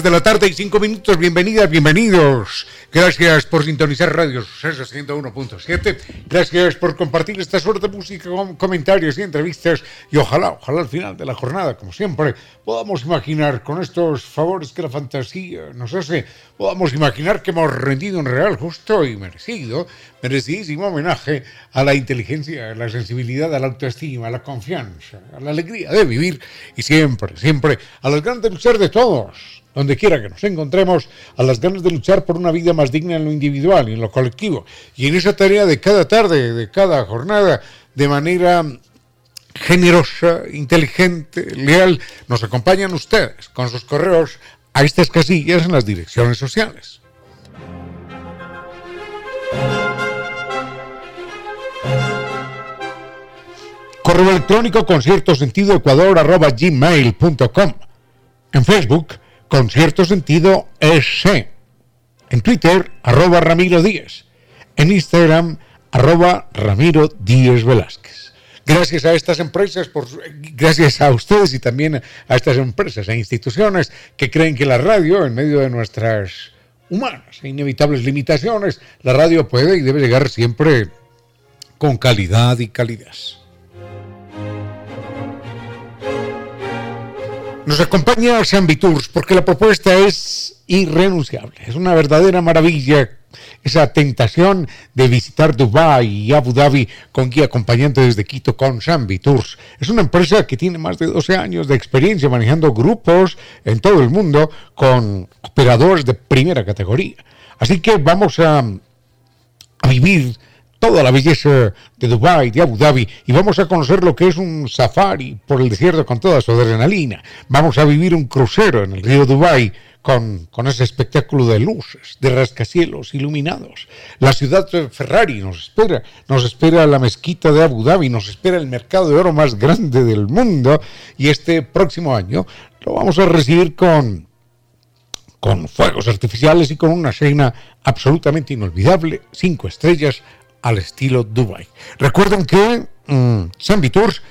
3 de la tarde y 5 minutos. Bienvenidas, bienvenidos. Gracias por sintonizar Radio Suceso 101.7. Gracias por compartir esta suerte de música, comentarios y entrevistas. Y ojalá, ojalá al final de la jornada, como siempre, podamos imaginar con estos favores que la fantasía nos hace, podamos imaginar que hemos rendido un real, justo y merecido, merecidísimo homenaje a la inteligencia, a la sensibilidad, a la autoestima, a la confianza, a la alegría de vivir y siempre, siempre a las grandes luchar de todos donde quiera que nos encontremos, a las ganas de luchar por una vida más digna en lo individual y en lo colectivo. Y en esa tarea de cada tarde, de cada jornada, de manera generosa, inteligente, leal, nos acompañan ustedes con sus correos a estas casillas en las direcciones sociales. Correo electrónico concierto sentido ecuador gmail.com. En Facebook, con cierto sentido ese. En Twitter, arroba Ramiro Díez. En Instagram, arroba Ramiro Díez Velázquez. Gracias a estas empresas, por, gracias a ustedes y también a estas empresas e instituciones que creen que la radio, en medio de nuestras humanas e inevitables limitaciones, la radio puede y debe llegar siempre con calidad y calidez. Nos acompaña Sandy Tours porque la propuesta es irrenunciable. Es una verdadera maravilla esa tentación de visitar Dubái y Abu Dhabi con guía acompañante desde Quito con Sambi Tours. Es una empresa que tiene más de 12 años de experiencia manejando grupos en todo el mundo con operadores de primera categoría. Así que vamos a vivir toda la belleza de Dubái, de Abu Dhabi, y vamos a conocer lo que es un safari por el desierto con toda su adrenalina. Vamos a vivir un crucero en el río Dubái con, con ese espectáculo de luces, de rascacielos iluminados. La ciudad de Ferrari nos espera, nos espera la mezquita de Abu Dhabi, nos espera el mercado de oro más grande del mundo, y este próximo año lo vamos a recibir con con fuegos artificiales y con una cena absolutamente inolvidable, cinco estrellas, al estilo Dubai. Recuerden que mmm, San Tours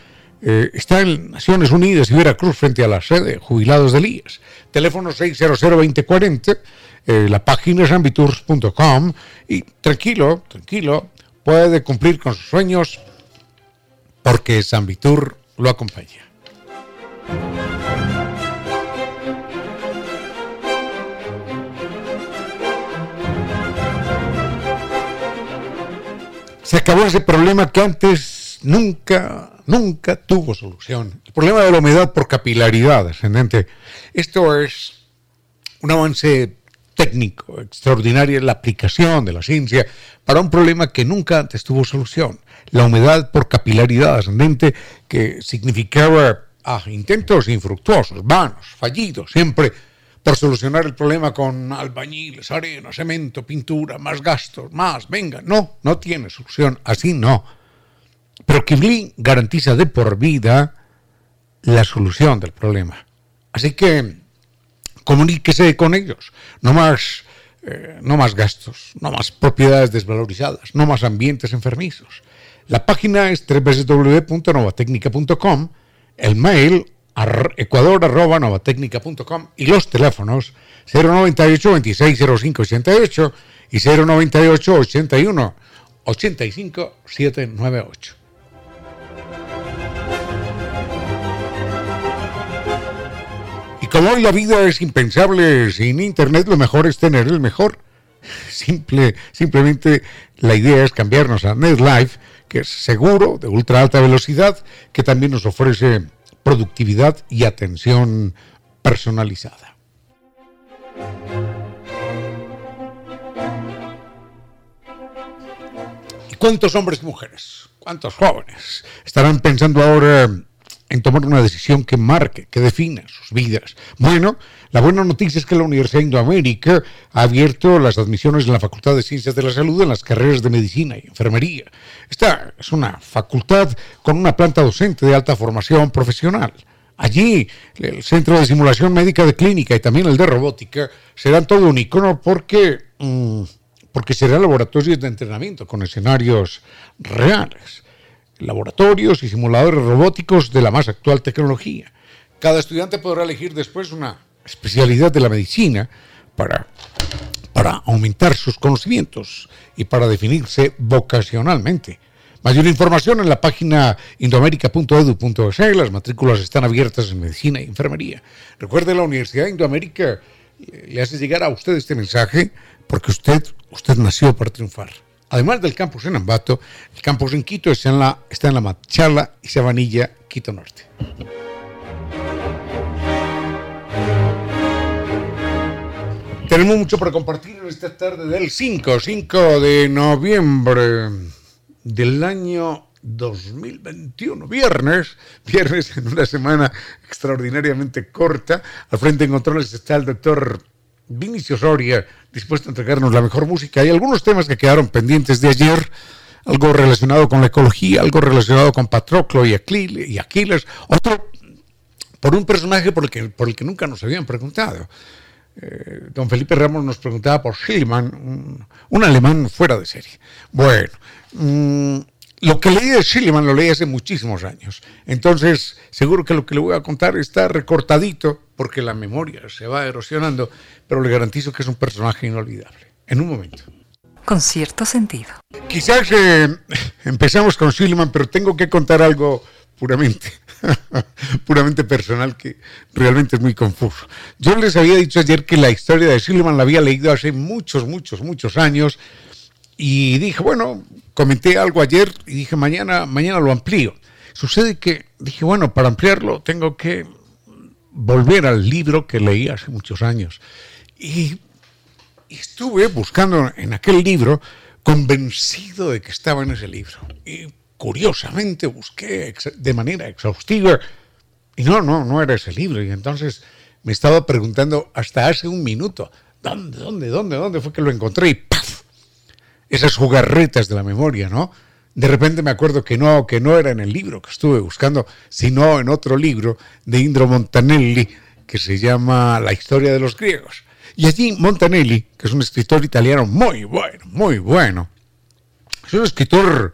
eh, está en Naciones Unidas y Veracruz frente a la sede Jubilados de IES. Teléfono 600-2040, eh, la página es ambitours.com y tranquilo, tranquilo, puede cumplir con sus sueños porque San Vitur lo acompaña. Se acabó ese problema que antes nunca, nunca tuvo solución. El problema de la humedad por capilaridad ascendente. Esto es un avance técnico extraordinario la aplicación de la ciencia para un problema que nunca antes tuvo solución. La humedad por capilaridad ascendente que significaba ah, intentos infructuosos, vanos, fallidos, siempre por solucionar el problema con albañiles, arena, cemento, pintura, más gastos, más, venga, no, no tiene solución, así no. Pero Kibli garantiza de por vida la solución del problema. Así que comuníquese con ellos, no más, eh, no más gastos, no más propiedades desvalorizadas, no más ambientes enfermizos. La página es www.novatecnica.com, el mail ecuador.novatecnica.com y los teléfonos 098 2605 88 y 098 81 85 798. Y como hoy la vida es impensable sin internet, lo mejor es tener el mejor. Simple, simplemente la idea es cambiarnos a NetLife, que es seguro, de ultra alta velocidad, que también nos ofrece productividad y atención personalizada. ¿Cuántos hombres y mujeres, cuántos jóvenes estarán pensando ahora en tomar una decisión que marque, que defina sus vidas? Bueno, la buena noticia es que la Universidad de Indoamérica ha abierto las admisiones en la Facultad de Ciencias de la Salud en las carreras de Medicina y Enfermería. Esta es una facultad con una planta docente de alta formación profesional. Allí, el Centro de Simulación Médica de Clínica y también el de Robótica serán todo un icono porque, mm, porque serán laboratorios de entrenamiento con escenarios reales. Laboratorios y simuladores robóticos de la más actual tecnología. Cada estudiante podrá elegir después una especialidad de la medicina para, para aumentar sus conocimientos y para definirse vocacionalmente. Mayor información en la página indoamerica.edu.es. Las matrículas están abiertas en medicina y enfermería. Recuerde, la Universidad de Indoamérica le hace llegar a usted este mensaje porque usted, usted nació para triunfar. Además del campus en Ambato, el campus en Quito está en la, Machala y Sabanilla, Quito Norte. Tenemos mucho para compartir en esta tarde del 5, 5 de noviembre del año 2021, viernes, viernes en una semana extraordinariamente corta. Al frente en controles está el doctor Vinicio Soria, dispuesto a entregarnos la mejor música. Hay algunos temas que quedaron pendientes de ayer, algo relacionado con la ecología, algo relacionado con Patroclo y Aquiles, otro por un personaje por el que, por el que nunca nos habían preguntado. Eh, don Felipe Ramos nos preguntaba por Schillmann, un, alemán fuera de serie. Bueno, mm, lo que leí de Schillmann lo leí hace muchísimos años. Entonces, seguro que lo que le voy a contar está recortadito porque la memoria se va erosionando, pero le garantizo que es un personaje inolvidable. En un momento. Con cierto sentido. Quizás eh, empezamos con Schillmann, pero tengo que contar algo puramente puramente personal que realmente es muy confuso. Yo les había dicho ayer que la historia de Silverman la había leído hace muchos, muchos, muchos años y dije, bueno, comenté algo ayer y dije, mañana, mañana lo amplío. Sucede que dije, bueno, para ampliarlo tengo que volver al libro que leí hace muchos años. Y, estuve buscando en aquel libro convencido de que estaba en ese libro. Y curiosamente busqué de manera exhaustiva y no, no, no era ese libro. Y entonces me estaba preguntando hasta hace un minuto, ¿dónde, dónde, dónde, dónde fue que lo encontré? Y. Esas jugarretas de la memoria, ¿no? De repente me acuerdo que no, que no era en el libro que estuve buscando, sino en otro libro de Indro Montanelli que se llama La historia de los griegos. Y allí Montanelli, que es un escritor italiano muy bueno, muy bueno, es un escritor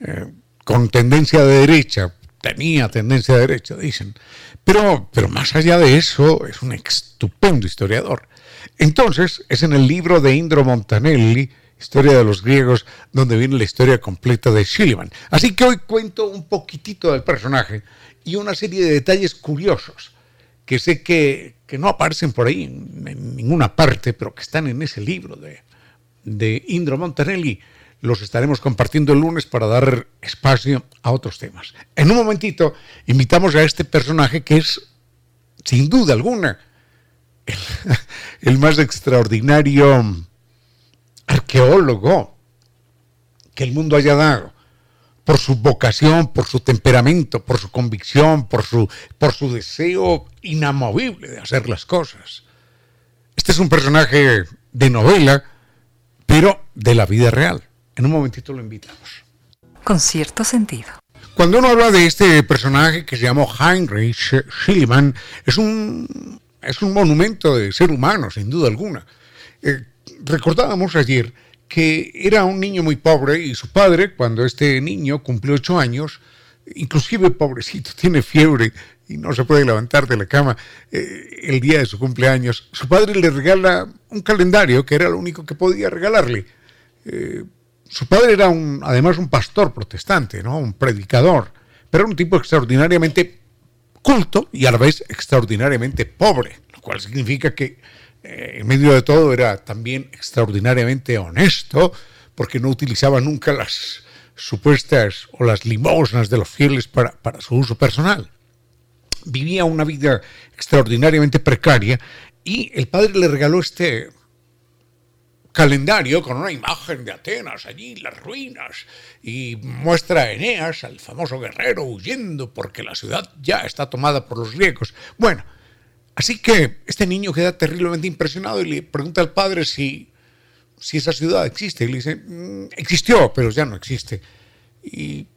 eh, con tendencia de derecha, tenía tendencia de derecha, dicen. Pero, pero más allá de eso, es un estupendo historiador. Entonces, es en el libro de Indro Montanelli, Historia de los griegos, donde viene la historia completa de Schliemann. Así que hoy cuento un poquitito del personaje y una serie de detalles curiosos que sé que, no aparecen por ahí en, ninguna parte, pero que están en ese libro de, de Indro Montanelli los estaremos compartiendo el lunes para dar espacio a otros temas. En un momentito invitamos a este personaje que es, sin duda alguna, el, más extraordinario arqueólogo que el mundo haya dado por su vocación, por su temperamento, por su convicción, por su, por su deseo inamovible de hacer las cosas. Este es un personaje de novela, pero de la vida real. En un momentito lo invitamos. Con cierto sentido. Cuando uno habla de este personaje que se llamó Heinrich Schliemann, es un, es un monumento de ser humano, sin duda alguna. Eh, recordábamos ayer que era un niño muy pobre y su padre, cuando este niño cumplió ocho años, inclusive pobrecito, tiene fiebre y no se puede levantar de la cama eh, el día de su cumpleaños, su padre le regala un calendario que era lo único que podía regalarle. Eh, su padre era un, además un pastor protestante, ¿no? un predicador, pero era un tipo extraordinariamente culto y a la vez extraordinariamente pobre, lo cual significa que eh, en medio de todo era también extraordinariamente honesto, porque no utilizaba nunca las supuestas o las limosnas de los fieles para, para su uso personal. Vivía una vida extraordinariamente precaria y el padre le regaló este calendario con una imagen de Atenas allí, las ruinas, y muestra a Eneas, al famoso guerrero, huyendo porque la ciudad ya está tomada por los griegos. Bueno, así que este niño queda terriblemente impresionado y le pregunta al padre si, si esa ciudad existe. Y le dice, mm, existió, pero ya no existe. Y,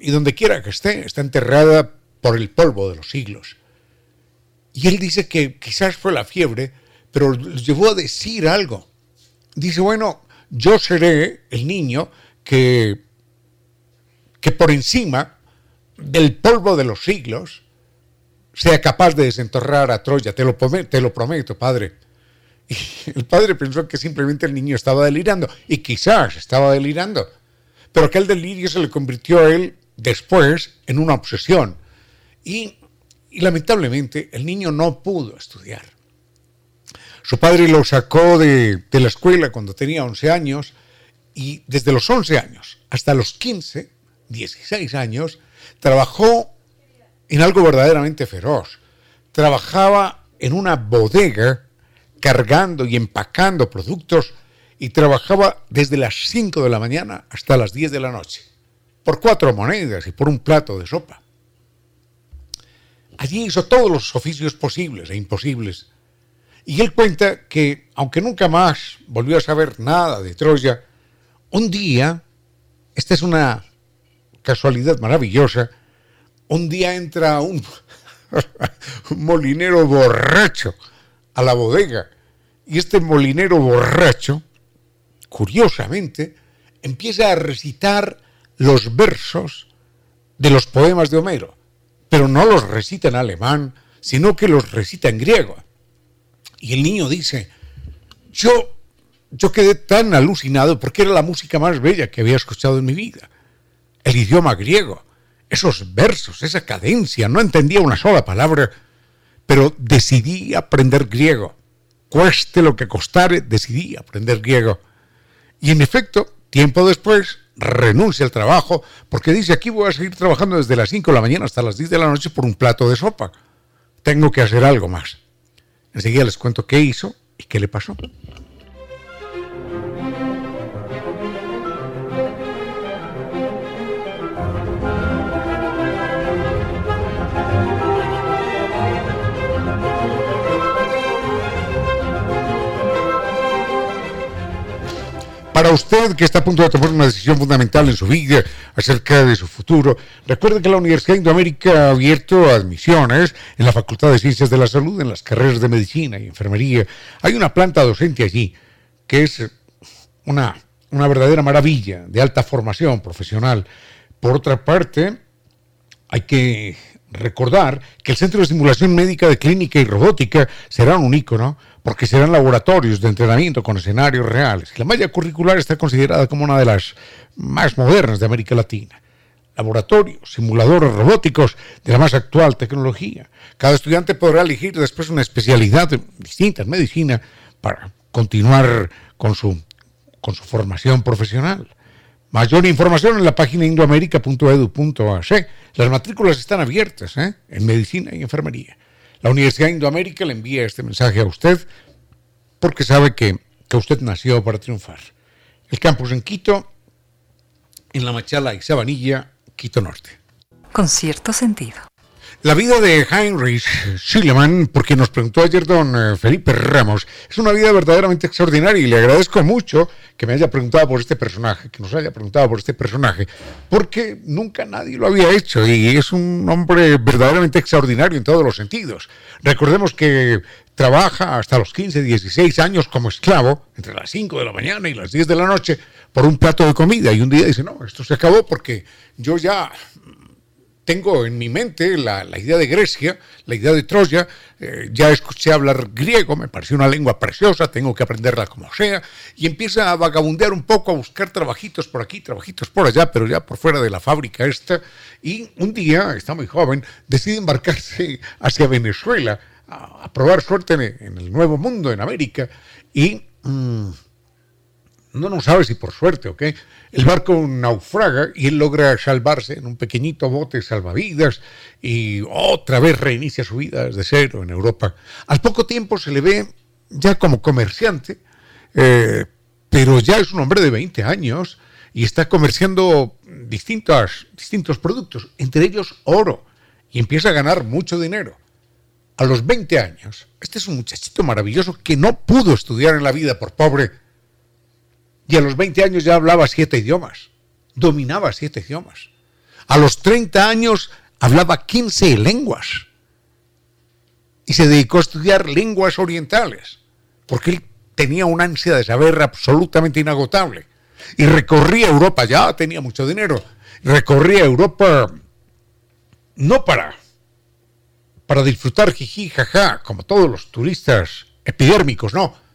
y donde quiera que esté, está enterrada por el polvo de los siglos. Y él dice que quizás fue la fiebre, pero los llevó a decir algo. Dice, bueno, yo seré el niño que, que por encima del polvo de los siglos sea capaz de desenterrar a Troya. Te lo, te lo prometo, padre. Y el padre pensó que simplemente el niño estaba delirando, y quizás estaba delirando, pero que el delirio se le convirtió a él después en una obsesión. Y, y lamentablemente el niño no pudo estudiar. Su padre lo sacó de, la escuela cuando tenía 11 años y desde los 11 años hasta los 15, 16 años, trabajó en algo verdaderamente feroz. Trabajaba en una bodega cargando y empacando productos y trabajaba desde las 5 de la mañana hasta las 10 de la noche, por cuatro monedas y por un plato de sopa. Allí hizo todos los oficios posibles e imposibles y él cuenta que, aunque nunca más volvió a saber nada de Troya, un día, esta es una casualidad maravillosa, un día entra un, molinero borracho a la bodega y este molinero borracho, curiosamente, empieza a recitar los versos de los poemas de Homero, pero no los recita en alemán, sino que los recita en griego. Y el niño dice, yo, yo quedé tan alucinado porque era la música más bella que había escuchado en mi vida. El idioma griego, esos versos, esa cadencia, no entendía una sola palabra, pero decidí aprender griego. Cueste lo que costare, decidí aprender griego. Y en efecto, tiempo después, renuncia al trabajo porque dice, aquí voy a seguir trabajando desde las 5 de la mañana hasta las 10 de la noche por un plato de sopa. Tengo que hacer algo más. Enseguida les cuento qué hizo y qué le pasó. Usted que está a punto de tomar una decisión fundamental en su vida acerca de su futuro, recuerde que la Universidad de Indoamérica ha abierto admisiones en la Facultad de Ciencias de la Salud, en las carreras de Medicina y Enfermería. Hay una planta docente allí que es una, una verdadera maravilla de alta formación profesional. Por otra parte, hay que recordar que el Centro de Simulación Médica de Clínica y Robótica será un ícono porque serán laboratorios de entrenamiento con escenarios reales. La malla curricular está considerada como una de las más modernas de América Latina. Laboratorios, simuladores robóticos de la más actual tecnología. Cada estudiante podrá elegir después una especialidad distinta en medicina para continuar con su, con su formación profesional. Mayor información en la página indoamerica.edu.ac. Las matrículas están abiertas ¿eh? en medicina y enfermería. La Universidad Indoamérica le envía este mensaje a usted porque sabe que, que usted nació para triunfar. El campus en Quito, en La Machala y Sabanilla, Quito Norte. Con cierto sentido. La vida de Heinrich Schliemann, porque nos preguntó ayer don eh, Felipe Ramos, es una vida verdaderamente extraordinaria y le agradezco mucho que me haya preguntado por este personaje, que nos haya preguntado por este personaje, porque nunca nadie lo había hecho y es un hombre verdaderamente extraordinario en todos los sentidos. Recordemos que trabaja hasta los 15, 16 años como esclavo, entre las 5 de la mañana y las 10 de la noche, por un plato de comida y un día dice, no, esto se acabó porque yo ya tengo en mi mente la, idea de Grecia, la idea de Troya, eh, ya escuché hablar griego, me pareció una lengua preciosa, tengo que aprenderla como sea, y empieza a vagabundear un poco, a buscar trabajitos por aquí, trabajitos por allá, pero ya por fuera de la fábrica esta, y un día, está muy joven, decide embarcarse hacia Venezuela a, probar suerte en, el Nuevo Mundo, en América, y... Mm, no no sabe si por suerte o qué, el barco naufraga y él logra salvarse en un pequeñito bote salvavidas y otra vez reinicia su vida desde cero en Europa. Al poco tiempo se le ve ya como comerciante, eh, pero ya es un hombre de 20 años y está comerciando distintos, distintos productos, entre ellos oro, y empieza a ganar mucho dinero. A los 20 años, este es un muchachito maravilloso que no pudo estudiar en la vida por pobre, y a los 20 años ya hablaba siete idiomas, dominaba siete idiomas. A los 30 años hablaba 15 lenguas y se dedicó a estudiar lenguas orientales, porque él tenía una ansia de saber absolutamente inagotable. Y recorría Europa, ya tenía mucho dinero, recorría Europa no para, para disfrutar jiji, jaja, como todos los turistas epidérmicos, no.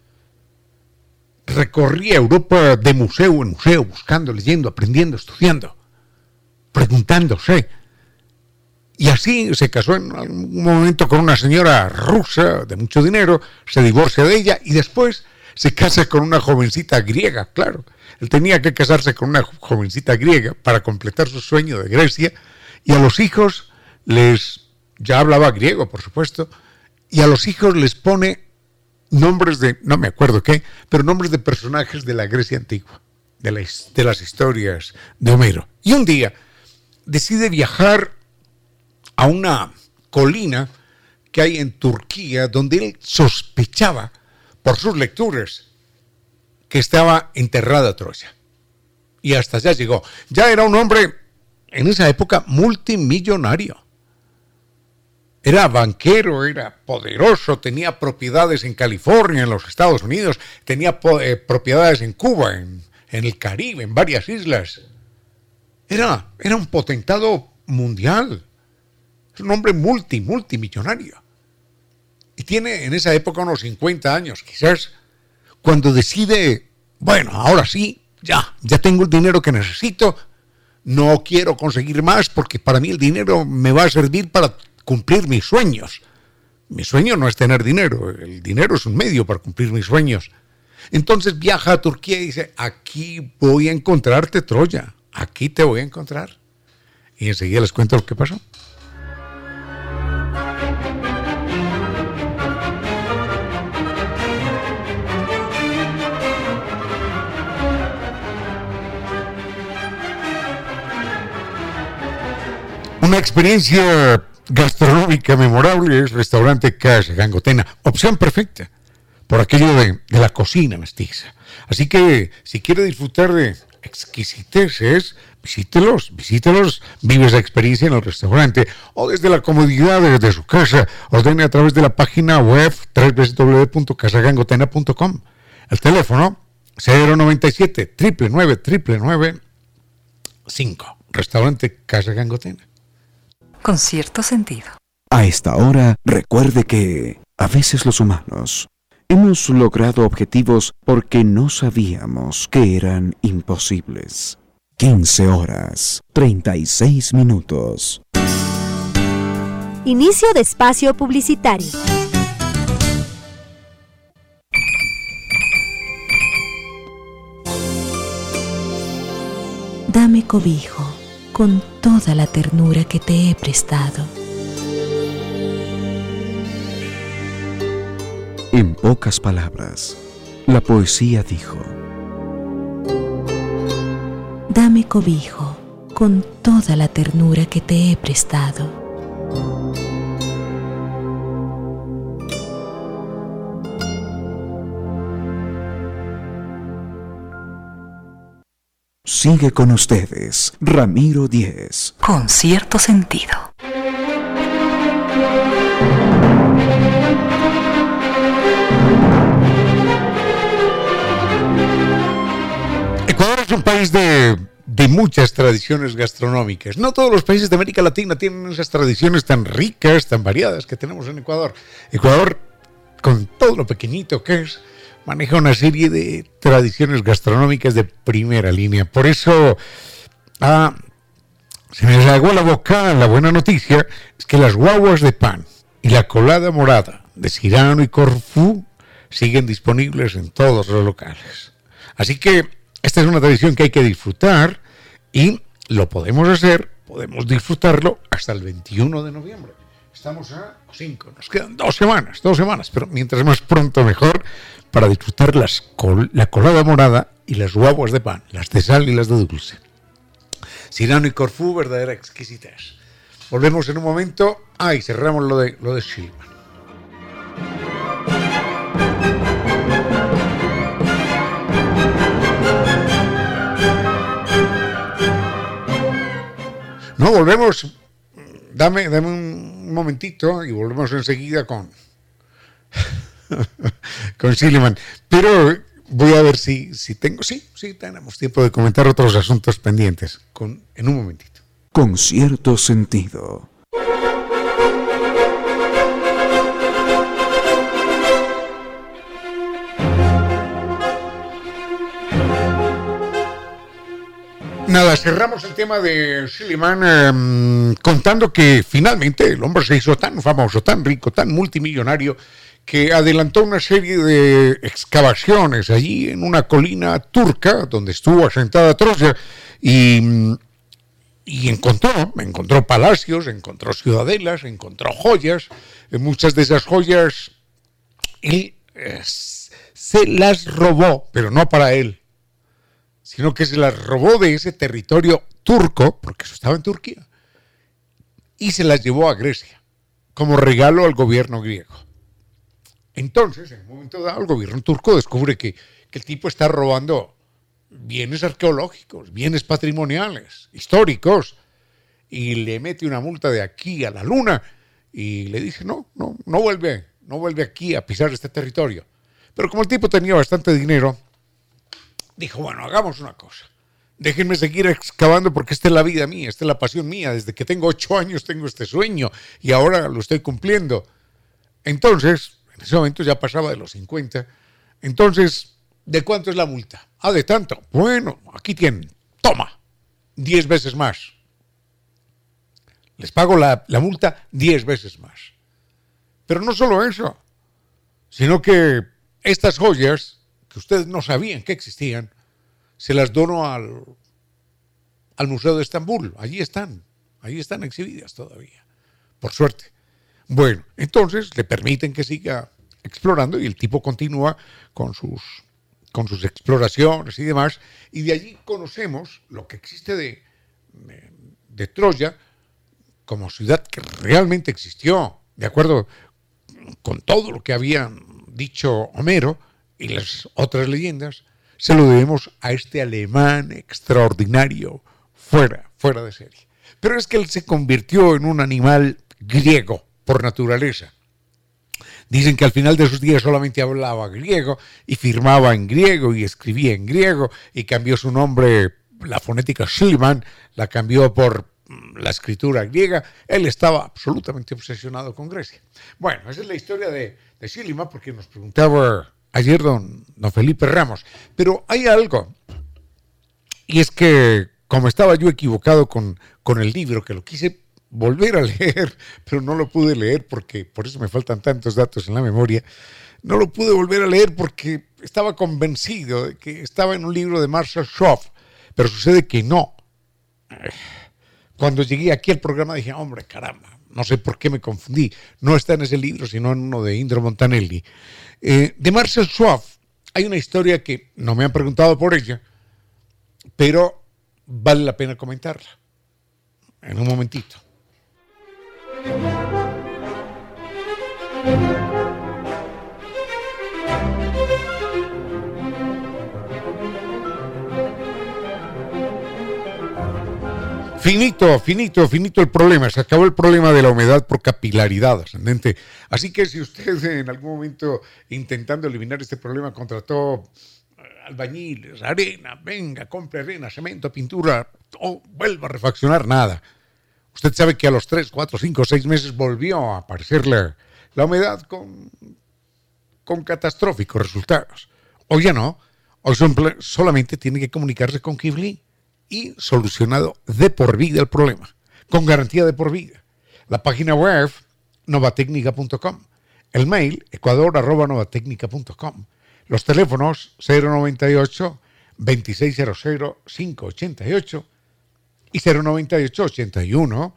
Recorría Europa de museo en museo, buscando, leyendo, aprendiendo, estudiando, preguntándose y así se casó en algún momento con una señora rusa de mucho dinero, se divorcia de ella y después se casa con una jovencita griega, claro. Él tenía que casarse con una jovencita griega para completar su sueño de Grecia y a los hijos les, ya hablaba griego, por supuesto, y a los hijos les pone nombres de, no me acuerdo qué, pero nombres de personajes de la Grecia antigua, de, de las historias de Homero. Y un día decide viajar a una colina que hay en Turquía donde él sospechaba por sus lecturas que estaba enterrada Troya. Y hasta allá llegó. Ya era un hombre en esa época multimillonario. Era banquero, era poderoso, tenía propiedades en California, en los Estados Unidos, tenía eh, propiedades en Cuba, en, el Caribe, en varias islas. Era, era un potentado mundial. Es un hombre multi, multimillonario. Y tiene en esa época unos 50 años, quizás, cuando decide, bueno, ahora sí, ya, ya tengo el dinero que necesito, no quiero conseguir más porque para mí el dinero me va a servir para cumplir mis sueños. Mi sueño no es tener dinero, el dinero es un medio para cumplir mis sueños. Entonces viaja a Turquía y dice, aquí voy a encontrarte Troya, aquí te voy a encontrar. Y enseguida les cuento lo que pasó. Una experiencia gastronómica memorable es restaurante Casa Gangotena, opción perfecta por aquello de, la cocina mestiza. Así que si quiere disfrutar de exquisiteces, visítelos, visítelos, vive esa experiencia en el restaurante o desde la comodidad de, su casa, ordene a través de la página web www.casagangotena.com. El teléfono 097 999 5. Restaurante Casa Gangotena con cierto sentido. A esta hora, recuerde que a veces los humanos hemos logrado objetivos porque no sabíamos que eran imposibles. 15 horas, 36 minutos. Inicio de espacio publicitario. Dame cobijo con toda la ternura que te he prestado. En pocas palabras, la poesía dijo, Dame cobijo con toda la ternura que te he prestado. Sigue con ustedes, Ramiro Díez. Con cierto sentido. Ecuador es un país de, de, muchas tradiciones gastronómicas. No todos los países de América Latina tienen esas tradiciones tan ricas, tan variadas que tenemos en Ecuador. Ecuador, con todo lo pequeñito que es, maneja una serie de tradiciones gastronómicas de primera línea. Por eso ah, se me a la boca la buena noticia, es que las guaguas de pan y la colada morada de Cirano y Corfú siguen disponibles en todos los locales. Así que esta es una tradición que hay que disfrutar y lo podemos hacer, podemos disfrutarlo hasta el 21 de noviembre. Estamos a cinco, nos quedan dos semanas, dos semanas, pero mientras más pronto mejor para disfrutar las la colada morada y las guaguas de pan, las de sal y las de dulce. Sirano y Corfú, verdadera exquisitas. Volvemos en un momento. Ah, y cerramos lo de, lo de No, volvemos. Dame, dame un momentito y volvemos enseguida con. con Silliman. Pero voy a ver si, si tengo. Sí, sí, tenemos tiempo de comentar otros asuntos pendientes. Con, en un momentito con cierto sentido. Nada, cerramos el tema de Silliman em, contando que finalmente el hombre se hizo tan famoso, tan rico, tan multimillonario, que adelantó una serie de excavaciones allí en una colina turca donde estuvo asentada Troya y y encontró, encontró palacios, encontró ciudadelas, encontró joyas, muchas de esas joyas él eh, se las robó, pero no para él, sino que se las robó de ese territorio turco, porque eso estaba en Turquía, y se las llevó a Grecia como regalo al gobierno griego. Entonces, en un momento dado, el gobierno turco descubre que, que el tipo está robando bienes arqueológicos, bienes patrimoniales, históricos, y le mete una multa de aquí a la luna y le dice, no, no, no vuelve, no vuelve aquí a pisar este territorio. Pero como el tipo tenía bastante dinero, dijo, bueno, hagamos una cosa. Déjenme seguir excavando porque esta es la vida mía, esta es la pasión mía. Desde que tengo ocho años tengo este sueño y ahora lo estoy cumpliendo. Entonces, en ese momento ya pasaba de los 50. Entonces, ¿de cuánto es la multa? Ah, de tanto. Bueno, aquí tienen. Toma. Diez veces más. Les pago la, multa diez veces más. Pero no solo eso, sino que estas joyas, que ustedes no sabían que existían, se las dono al, al Museo de Estambul. Allí están, allí están exhibidas todavía, por suerte. Bueno, entonces le permiten que siga explorando y el tipo continúa con sus con sus exploraciones y demás, y de allí conocemos lo que existe de, de, Troya como ciudad que realmente existió, de acuerdo con todo lo que había dicho Homero y las otras leyendas, se lo debemos a este alemán extraordinario, fuera, fuera de serie. Pero es que él se convirtió en un animal griego por naturaleza. Dicen que al final de sus días solamente hablaba griego y firmaba en griego y escribía en griego y cambió su nombre, la fonética Schliemann, la cambió por mm, la escritura griega. Él estaba absolutamente obsesionado con Grecia. Bueno, esa es la historia de, de porque nos preguntaba ayer don, don Felipe Ramos. Pero hay algo, y es que como estaba yo equivocado con, con el libro, que lo quise volver a leer, pero no lo pude leer porque, por eso me faltan tantos datos en la memoria, no lo pude volver a leer porque estaba convencido de que estaba en un libro de Marshall Schoff, pero sucede que no. Cuando llegué aquí al programa dije, hombre, caramba, no sé por qué me confundí, no está en ese libro, sino en uno de Indro Montanelli. Eh, de Marshall Schoff hay una historia que no me han preguntado por ella, pero vale la pena comentarla en un momentito. Finito, finito, finito el problema. Se acabó el problema de la humedad por capilaridad ascendente. Así que si usted en algún momento intentando eliminar este problema contrató eh, albañiles, arena, venga, compre arena, cemento, pintura, o vuelva a refaccionar nada. Usted sabe que a los 3, 4, 5, 6 meses volvió a aparecer la, humedad con, con catastróficos resultados. Hoy ya no. Hoy solamente tiene que comunicarse con Kibli y solucionado de por vida el problema, con garantía de por vida. La página web novatecnica.com, el mail ecuador.novatecnica.com, los teléfonos 098 2600 588 y 098 81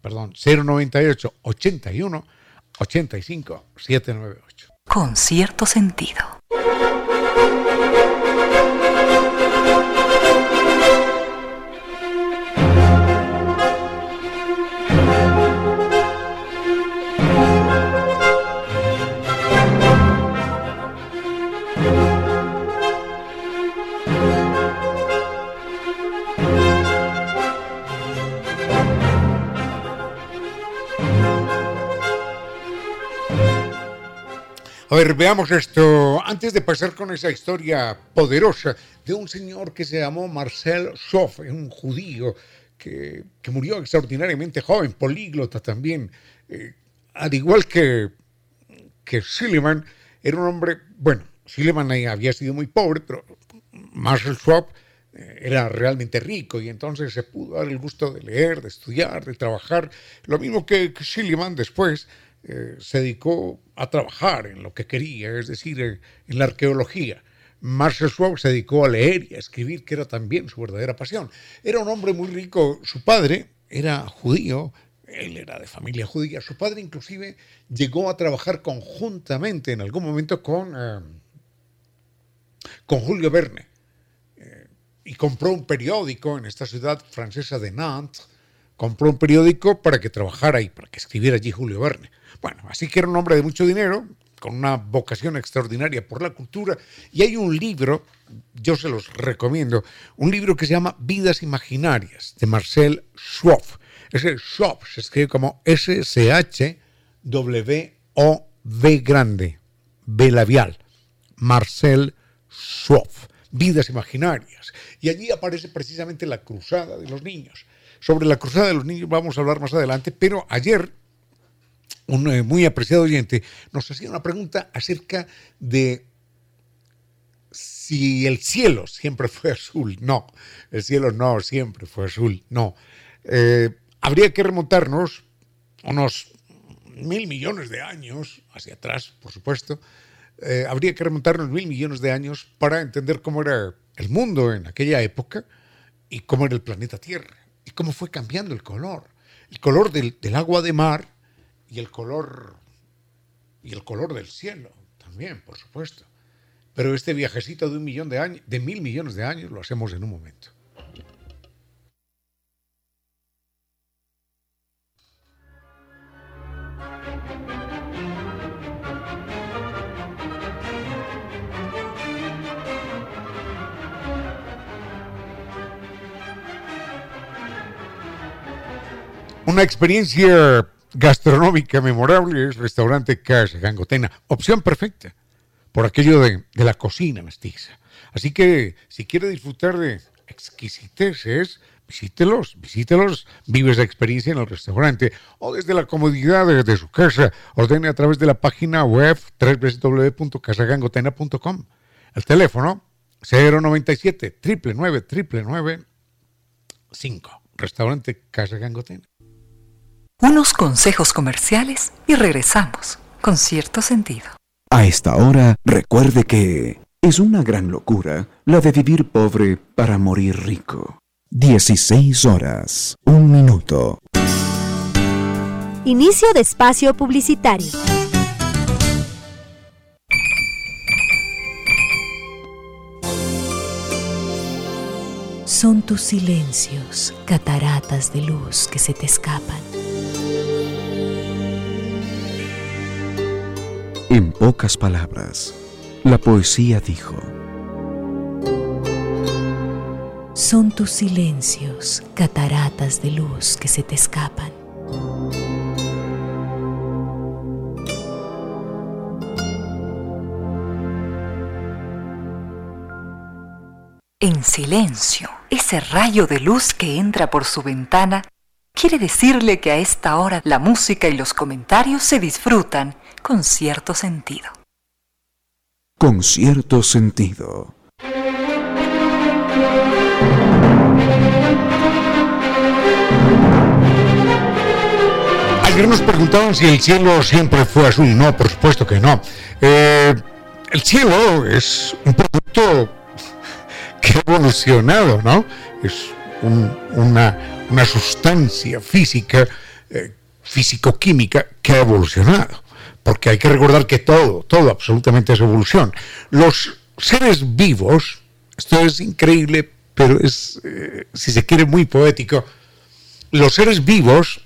perdón, 098 81 85 798. Con cierto sentido. A ver, veamos esto. Antes de pasar con esa historia poderosa de un señor que se llamó Marcel Schoff, un judío que, murió extraordinariamente joven, políglota también, eh, al igual que, que Silliman, era un hombre, bueno, Silliman había sido muy pobre, pero Marcel Schoff eh, era realmente rico y entonces se pudo dar el gusto de leer, de estudiar, de trabajar, lo mismo que, que después eh, se dedicó a trabajar en lo que quería, es decir, en la arqueología. Marcel Schwab se dedicó a leer y a escribir, que era también su verdadera pasión. Era un hombre muy rico, su padre era judío, él era de familia judía, su padre inclusive llegó a trabajar conjuntamente en algún momento con, eh, con Julio Verne eh, y compró un periódico en esta ciudad francesa de Nantes, compró un periódico para que trabajara y para que escribiera allí Julio Verne. Bueno, así que era un hombre de mucho dinero, con una vocación extraordinaria por la cultura, y hay un libro, yo se los recomiendo, un libro que se llama Vidas Imaginarias, de Marcel Schwab. Ese Schwab se escribe como S-C-H-W-O-V grande, B labial, Marcel Schwab. Vidas Imaginarias. Y allí aparece precisamente la cruzada de los niños. Sobre la cruzada de los niños vamos a hablar más adelante, pero ayer un eh, muy apreciado oyente, nos hacía una pregunta acerca de si el cielo siempre fue azul. No, el cielo no siempre fue azul, no. Eh, habría que remontarnos unos mil millones de años hacia atrás, por supuesto. Eh, habría que remontarnos mil millones de años para entender cómo era el mundo en aquella época y cómo era el planeta Tierra y cómo fue cambiando el color. El color del, del agua de mar y el color y el color del cielo también, por supuesto. Pero este viajecito de un millón de años, de mil millones de años, lo hacemos en un momento. Una experiencia gastronómica memorable es restaurante Casa Gangotena. Opción perfecta por aquello de, la cocina mestiza. Así que si quiere disfrutar de exquisiteces, visítelos, visítelos, vive esa experiencia en el restaurante o desde la comodidad de, su casa. Ordene a través de la página web www.casagangotena.com. El teléfono 097 999 5. Restaurante Casa Gangotena unos consejos comerciales y regresamos con cierto sentido. A esta hora, recuerde que es una gran locura la de vivir pobre para morir rico. 16 horas, un minuto. Inicio de espacio publicitario. Son tus silencios, cataratas de luz que se te escapan En pocas palabras, la poesía dijo, Son tus silencios, cataratas de luz que se te escapan. En silencio, ese rayo de luz que entra por su ventana quiere decirle que a esta hora la música y los comentarios se disfrutan con cierto sentido. Con cierto sentido. Ayer nos preguntaban si el cielo siempre fue azul. No, por supuesto que no. Eh, el cielo es un producto que ha evolucionado, ¿no? Es una, una sustancia física eh, físico-química que ha evolucionado. Porque hay que recordar que todo, todo absolutamente es evolución. Los seres vivos, esto es increíble, pero es, eh, si se quiere, muy poético. Los seres vivos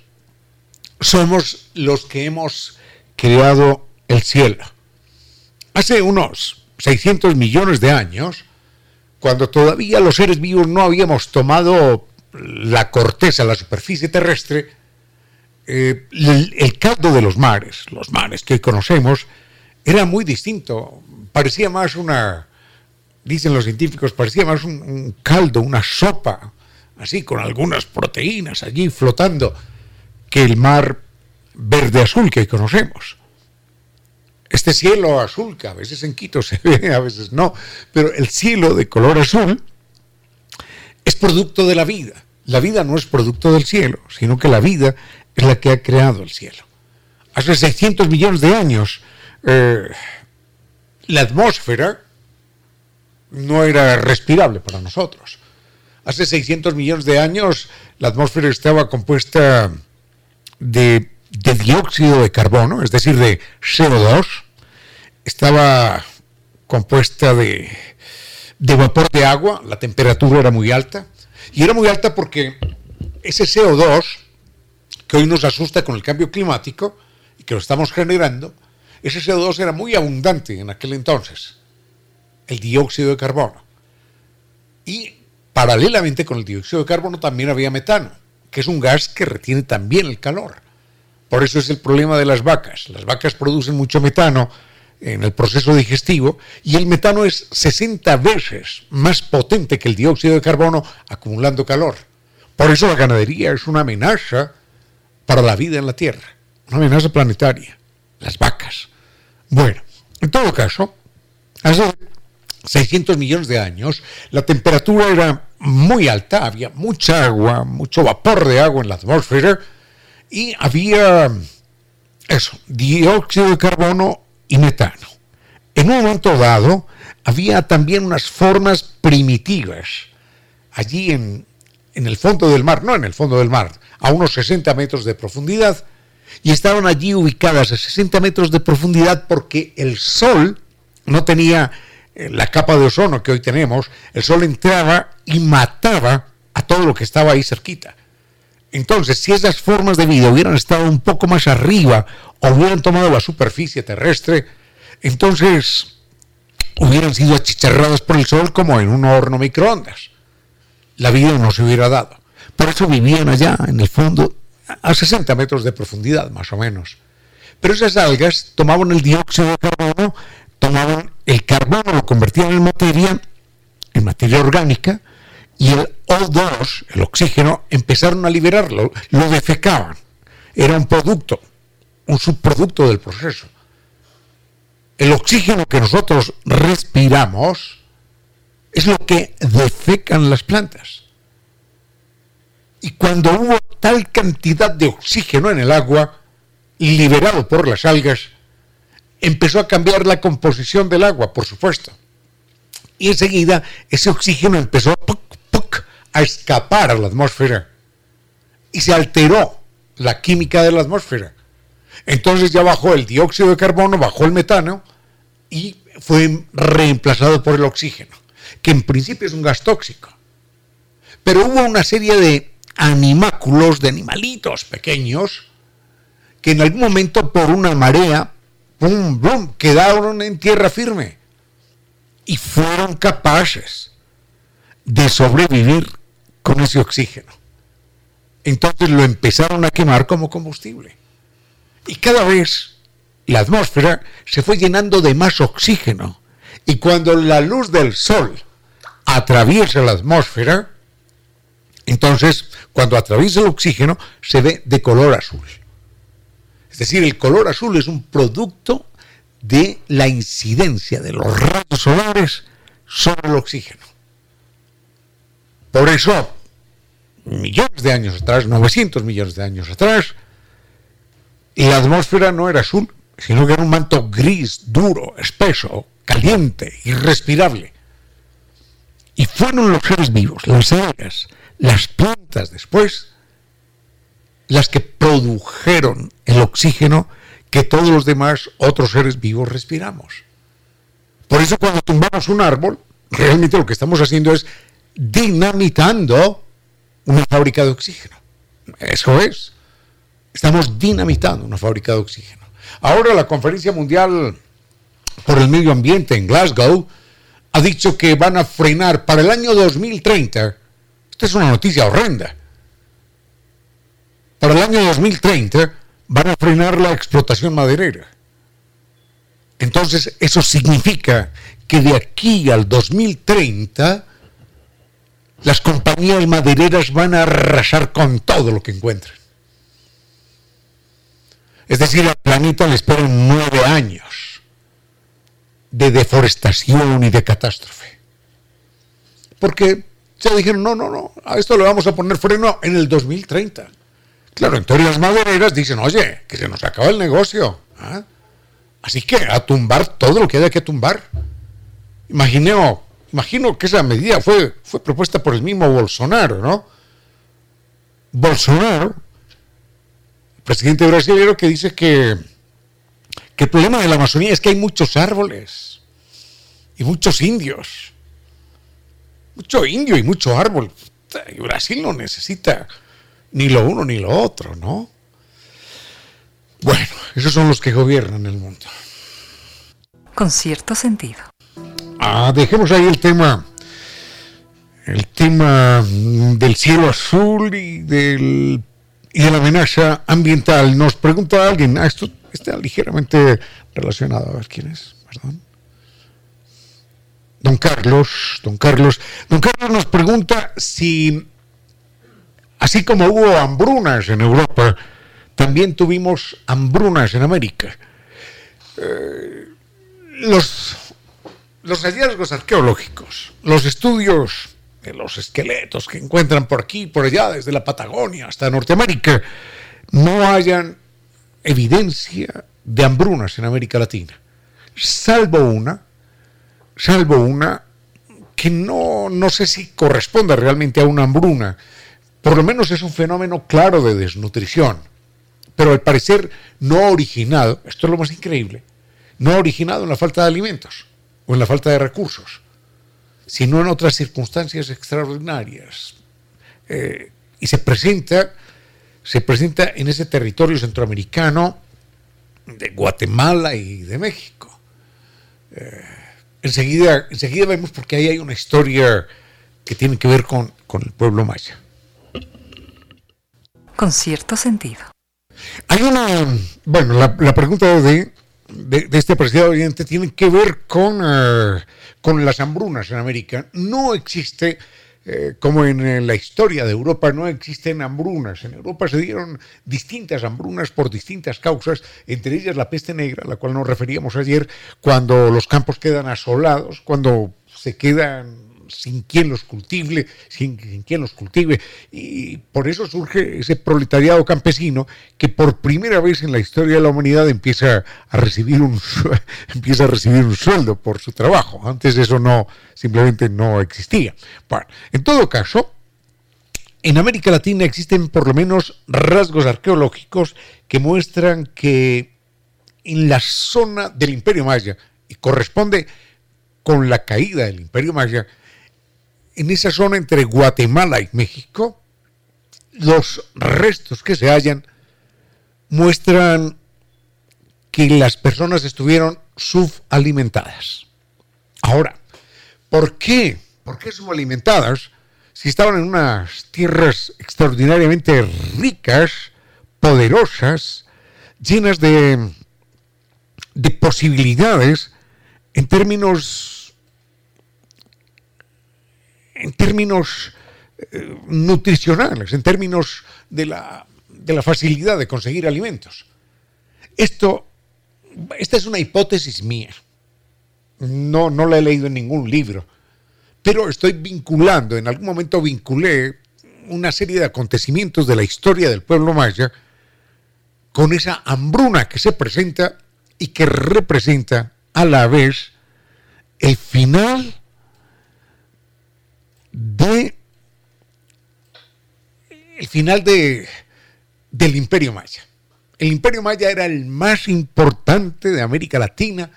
somos los que hemos creado el cielo. Hace unos 600 millones de años, cuando todavía los seres vivos no habíamos tomado la corteza, la superficie terrestre, eh, el, caldo de los mares, los mares que conocemos, era muy distinto. Parecía más una, dicen los científicos, parecía más un, caldo, una sopa, así con algunas proteínas allí flotando, que el mar verde azul que conocemos. Este cielo azul, que a veces en Quito se ve, a veces no, pero el cielo de color azul es producto de la vida. La vida no es producto del cielo, sino que la vida es la que ha creado el cielo. Hace 600 millones de años, eh, la atmósfera no era respirable para nosotros. Hace 600 millones de años, la atmósfera estaba compuesta de, dióxido de carbono, es decir, de CO2. Estaba compuesta de, de vapor de agua, la temperatura era muy alta. Y era muy alta porque ese CO2 que hoy nos asusta con el cambio climático y que lo estamos generando, ese CO2 era muy abundante en aquel entonces, el dióxido de carbono. Y paralelamente con el dióxido de carbono también había metano, que es un gas que retiene también el calor. Por eso es el problema de las vacas. Las vacas producen mucho metano en el proceso digestivo y el metano es 60 veces más potente que el dióxido de carbono acumulando calor. Por eso la ganadería es una amenaza para la vida en la Tierra, una amenaza planetaria, las vacas. Bueno, en todo caso, hace 600 millones de años la temperatura era muy alta, había mucha agua, mucho vapor de agua en la atmósfera y había eso, dióxido de carbono y metano. En un momento dado había también unas formas primitivas allí en, en el fondo del mar, no en el fondo del mar, a unos 60 metros de profundidad, y estaban allí ubicadas a 60 metros de profundidad porque el sol no tenía eh, la capa de ozono que hoy tenemos, el sol entraba y mataba a todo lo que estaba ahí cerquita. Entonces, si esas formas de vida hubieran estado un poco más arriba o hubieran tomado la superficie terrestre, entonces hubieran sido achicharradas por el sol como en un horno microondas. La vida no se hubiera dado. Por eso vivían allá, en el fondo, a 60 metros de profundidad, más o menos. Pero esas algas tomaban el dióxido de carbono, tomaban el carbono, lo convertían en materia, en materia orgánica, y el O2, el oxígeno, empezaron a liberarlo, lo defecaban. Era un producto, un subproducto del proceso. El oxígeno que nosotros respiramos es lo que defecan las plantas. Y cuando hubo tal cantidad de oxígeno en el agua, liberado por las algas, empezó a cambiar la composición del agua, por supuesto. Y enseguida ese oxígeno empezó a escapar a la atmósfera. Y se alteró la química de la atmósfera. Entonces ya bajó el dióxido de carbono, bajó el metano y fue reemplazado por el oxígeno, que en principio es un gas tóxico. Pero hubo una serie de animáculos de animalitos pequeños que en algún momento por una marea, pum, pum, quedaron en tierra firme y fueron capaces de sobrevivir con ese oxígeno. Entonces lo empezaron a quemar como combustible. Y cada vez la atmósfera se fue llenando de más oxígeno. Y cuando la luz del sol atraviesa la atmósfera, entonces, cuando atraviesa el oxígeno, se ve de color azul. Es decir, el color azul es un producto de la incidencia de los rayos solares sobre el oxígeno. Por eso, millones de años atrás, 900 millones de años atrás, la atmósfera no era azul, sino que era un manto gris, duro, espeso, caliente, irrespirable. Y fueron los seres vivos, las algas, las plantas después, las que produjeron el oxígeno que todos los demás otros seres vivos respiramos. Por eso cuando tumbamos un árbol, realmente lo que estamos haciendo es dinamitando una fábrica de oxígeno. Eso es. Estamos dinamitando una fábrica de oxígeno. Ahora la Conferencia Mundial por el Medio Ambiente en Glasgow ha dicho que van a frenar para el año 2030. Esta es una noticia horrenda. Para el año 2030 van a frenar la explotación maderera. Entonces, eso significa que de aquí al 2030 las compañías madereras van a arrasar con todo lo que encuentren. Es decir, al planeta le esperan nueve años de deforestación y de catástrofe. Porque dijeron, no, no, no, a esto le vamos a poner freno en el 2030. Claro, entonces las madereras dicen, oye, que se nos acaba el negocio. ¿ah? Así que a tumbar todo lo que haya que tumbar. Imagino, imagino que esa medida fue, fue propuesta por el mismo Bolsonaro, ¿no? Bolsonaro, presidente brasileño, que dice que, que el problema de la Amazonía es que hay muchos árboles y muchos indios. Mucho indio y mucho árbol. Y Brasil no necesita ni lo uno ni lo otro, ¿no? Bueno, esos son los que gobiernan el mundo. Con cierto sentido. Ah, dejemos ahí el tema. El tema del cielo azul y del y de la amenaza ambiental. Nos pregunta alguien, ah, esto está ligeramente relacionado, a ver quién es, perdón. Don Carlos, don Carlos, don Carlos nos pregunta si Así como hubo hambrunas en Europa, también tuvimos hambrunas en América. Eh, los, los hallazgos arqueológicos, los estudios de los esqueletos que encuentran por aquí, por allá, desde la Patagonia hasta Norteamérica, no hayan evidencia de hambrunas en América Latina, salvo una, salvo una que no, no sé si corresponde realmente a una hambruna, por lo menos es un fenómeno claro de desnutrición, pero al parecer no originado, esto es lo más increíble, no originado en la falta de alimentos o en la falta de recursos, sino en otras circunstancias extraordinarias. Eh, y se presenta, se presenta en ese territorio centroamericano de Guatemala y de México. Eh, enseguida, enseguida vemos porque ahí hay una historia que tiene que ver con, con el pueblo maya con cierto sentido. Hay una, bueno, la, pregunta de, de, este presidente oyente tiene que ver con, eh, con las hambrunas en América. No existe, eh, como en la historia de Europa, no existen hambrunas. En Europa se dieron distintas hambrunas por distintas causas, entre ellas la peste negra, a la cual nos referíamos ayer, cuando los campos quedan asolados, cuando se quedan sin quien los cultive, sin, quien los cultive. Y por eso surge ese proletariado campesino que por primera vez en la historia de la humanidad empieza a recibir un, empieza a recibir un sueldo por su trabajo. Antes eso no, simplemente no existía. Bueno, en todo caso, en América Latina existen por lo menos rasgos arqueológicos que muestran que en la zona del Imperio Maya, y corresponde con la caída del Imperio Maya, en esa zona entre Guatemala y México, los restos que se hallan muestran que las personas estuvieron subalimentadas. Ahora, ¿por qué? ¿Por qué subalimentadas? Si estaban en unas tierras extraordinariamente ricas, poderosas, llenas de, de posibilidades en términos en términos eh, nutricionales, en términos de la, de la facilidad de conseguir alimentos. Esto, esta es una hipótesis mía. No, no la he leído en ningún libro, pero estoy vinculando, en algún momento vinculé una serie de acontecimientos de la historia del pueblo maya con esa hambruna que se presenta y que representa a la vez el final de el final de, del imperio maya. El imperio maya era el más importante de América Latina.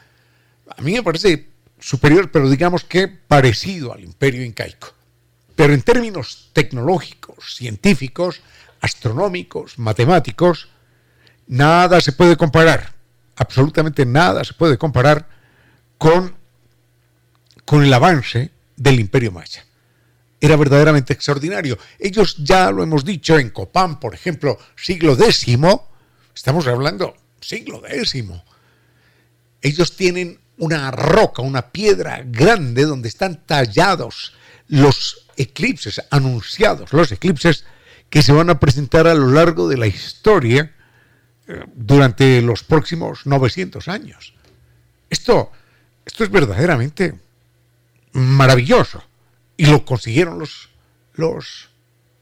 A mí me parece superior, pero digamos que parecido al imperio incaico. Pero en términos tecnológicos, científicos, astronómicos, matemáticos, nada se puede comparar, absolutamente nada se puede comparar con, con el avance del imperio maya. Era verdaderamente extraordinario. Ellos ya lo hemos dicho en Copán, por ejemplo, siglo X, estamos hablando siglo X. Ellos tienen una roca, una piedra grande donde están tallados los eclipses, anunciados los eclipses que se van a presentar a lo largo de la historia eh, durante los próximos 900 años. Esto, esto es verdaderamente maravilloso y lo consiguieron los, los,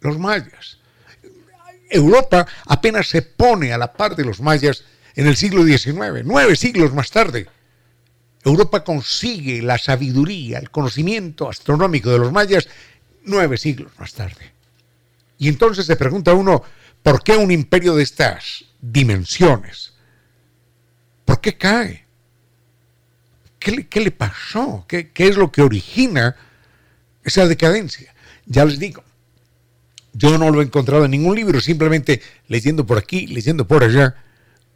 los mayas. Europa apenas se pone a la par de los mayas en el siglo XIX, nueve siglos más tarde. Europa consigue la sabiduría, el conocimiento astronómico de los mayas nueve siglos más tarde. Y entonces se pregunta uno, ¿por qué un imperio de estas dimensiones? ¿Por qué cae? ¿Qué le, pasó? ¿Qué, ¿Qué es lo que origina esa decadencia? Ya les digo, yo no lo he encontrado en ningún libro, simplemente leyendo por aquí, leyendo por allá,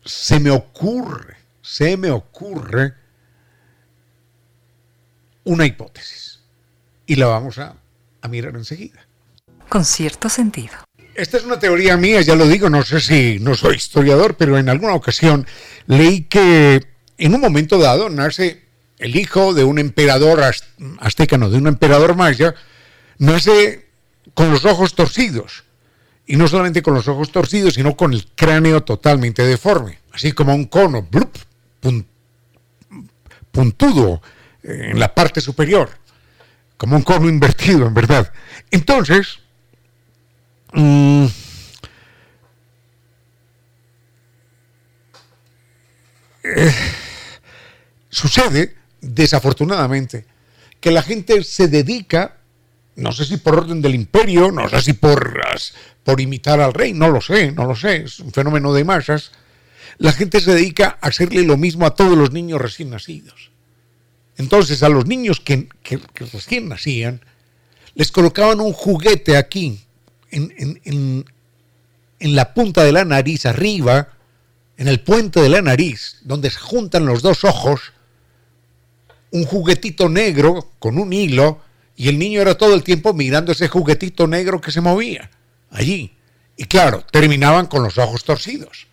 se me ocurre, se me ocurre una hipótesis. Y la vamos a, mirar enseguida. Con cierto sentido. Esta es una teoría mía, ya lo digo, no sé si no soy historiador, pero en alguna ocasión leí que en un momento dado nace el hijo de un emperador azteca, no, de un emperador maya, nace con los ojos torcidos. Y no solamente con los ojos torcidos, sino con el cráneo totalmente deforme, así como un cono, puntudo, en la parte superior, como un cono invertido, en verdad. Entonces, mm, eh, sucede, desafortunadamente, que la gente se dedica, no sé si por orden del imperio, no sé si por, por imitar al rey, no lo sé, no lo sé, es un fenómeno de masas, la gente se dedica a hacerle lo mismo a todos los niños recién nacidos. Entonces a los niños que, recién nacían, les colocaban un juguete aquí, en, en, la punta de la nariz, arriba, en el puente de la nariz, donde se juntan los dos ojos, un juguetito negro con un hilo, y el niño era todo el tiempo mirando ese juguetito negro que se movía allí. Y claro, terminaban con los ojos torcidos.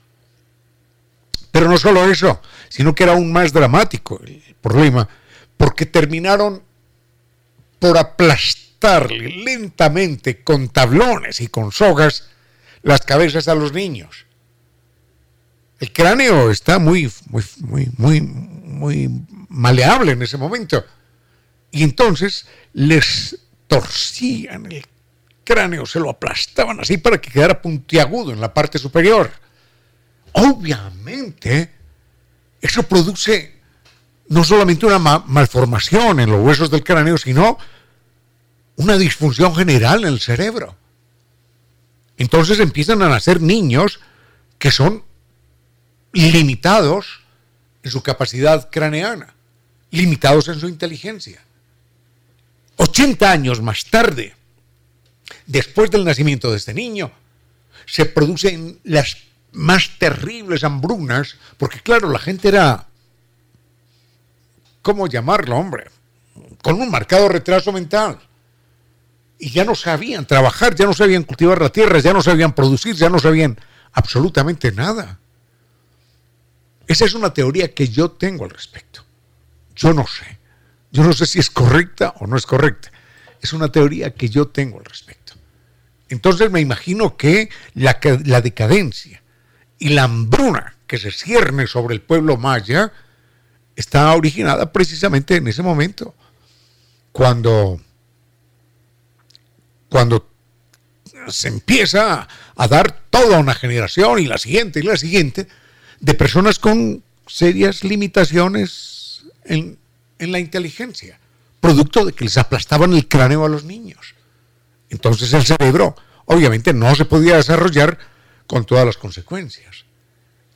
Pero no solo eso, sino que era aún más dramático el problema porque terminaron por aplastarle lentamente con tablones y con sogas las cabezas a los niños. El cráneo está muy, muy, muy, muy, muy maleable en ese momento. Y entonces les torcían el cráneo, se lo aplastaban así para que quedara puntiagudo en la parte superior. Obviamente, eso produce no solamente una malformación en los huesos del cráneo, sino una disfunción general en el cerebro. Entonces empiezan a nacer niños que son limitados en su capacidad craneana, limitados en su inteligencia. 80 años más tarde, después del nacimiento de este niño, se producen las más terribles hambrunas, porque claro, la gente era ¿cómo llamarlo, hombre? Con un marcado retraso mental. Y ya no sabían trabajar, ya no sabían cultivar la tierra, ya no sabían producir, ya no sabían absolutamente nada. Esa es una teoría que yo tengo al respecto. Yo no sé. Yo no sé si es correcta o no es correcta. Es una teoría que yo tengo al respecto. Entonces me imagino que la, decadencia y la hambruna que se cierne sobre el pueblo maya está originada precisamente en ese momento, cuando, cuando se empieza a dar toda una generación y la siguiente y la siguiente de personas con serias limitaciones en, la inteligencia, producto de que les aplastaban el cráneo a los niños. Entonces el cerebro obviamente no se podía desarrollar con todas las consecuencias.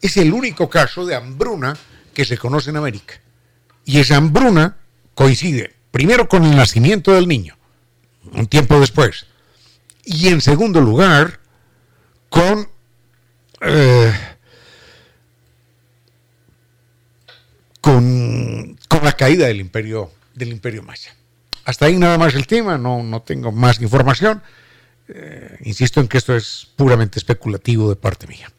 Es el único caso de hambruna que se conoce en América. Y esa hambruna coincide primero con el nacimiento del niño, un tiempo después, y en segundo lugar con eh, con, la caída del imperio, del imperio maya. Hasta ahí nada más el tema, no, no tengo más información. Eh, insisto en que esto es puramente especulativo de parte mía.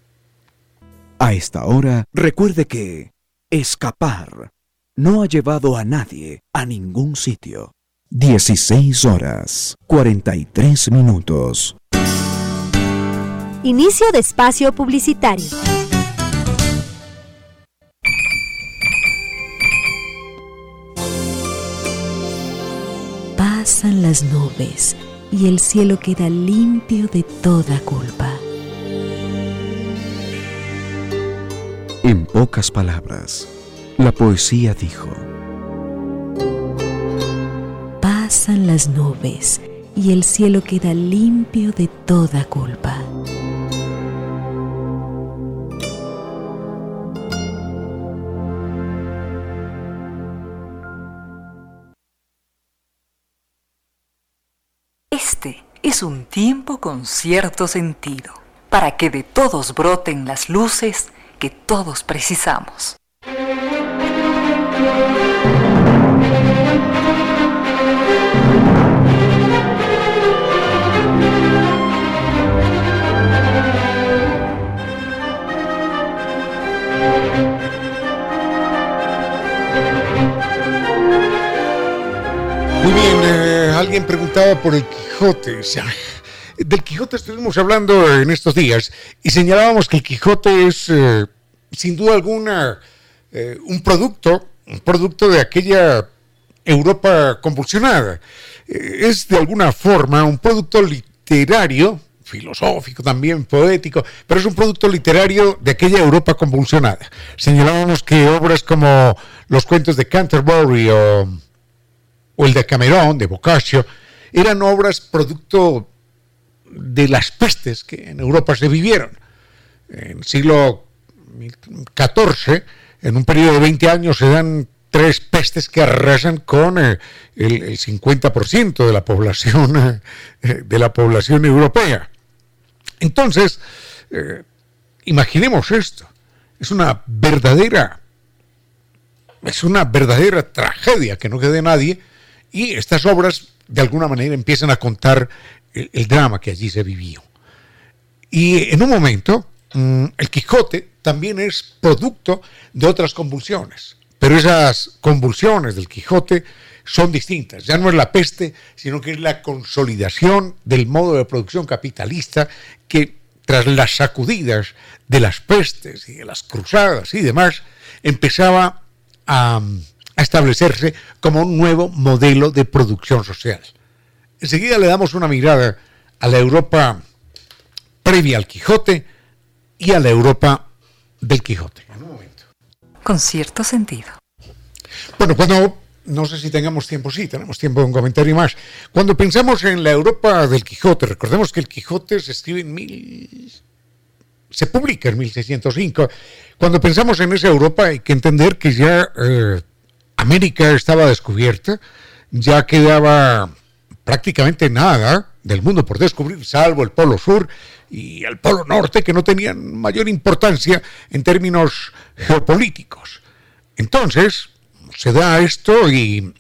A esta hora, recuerde que escapar no ha llevado a nadie a ningún sitio. 16 horas 43 minutos. Inicio de espacio publicitario. Pasan las nubes y el cielo queda limpio de toda culpa. En pocas palabras, la poesía dijo, Pasan las nubes y el cielo queda limpio de toda culpa. Es un tiempo con cierto sentido, para que de todos broten las luces que todos precisamos. Muy bien, eh, alguien preguntaba por el Del Quijote estuvimos hablando en estos días y señalábamos que el Quijote es, eh, sin duda alguna, eh, un producto, un producto de aquella Europa convulsionada. es de alguna forma un producto literario, filosófico también, poético, pero es un producto literario de aquella Europa convulsionada. Señalábamos que obras como los cuentos de Canterbury o o el de Camerón, de Boccaccio, eran obras producto de las pestes que en Europa se vivieron. En el siglo XIV, en un periodo de 20 años, se dan tres pestes que arrasan con eh, el, 50% de la población eh, de la población europea. Entonces, eh, imaginemos esto. Es una verdadera es una verdadera tragedia que no quede nadie y estas obras, de alguna manera, empiezan a contar el, drama que allí se vivió. Y en un momento, mm, el Quijote también es producto de otras convulsiones, pero esas convulsiones del Quijote son distintas. Ya no es la peste, sino que es la consolidación del modo de producción capitalista que tras las sacudidas de las pestes y de las cruzadas y demás, empezaba a, a establecerse como un nuevo modelo de producción social. Enseguida le damos una mirada a la Europa previa al Quijote y a la Europa del Quijote. En un momento. Con cierto sentido. Bueno, cuando, no sé si tengamos tiempo, sí, tenemos tiempo de un comentario más. Cuando pensamos en la Europa del Quijote, recordemos que el Quijote se escribe en mil... se publica en 1605. Cuando pensamos en esa Europa hay que entender que ya eh, América estaba descubierta, ya quedaba prácticamente nada del mundo por descubrir, salvo el Polo Sur y el Polo Norte, que no tenían mayor importancia en términos geopolíticos. Entonces, se da esto y,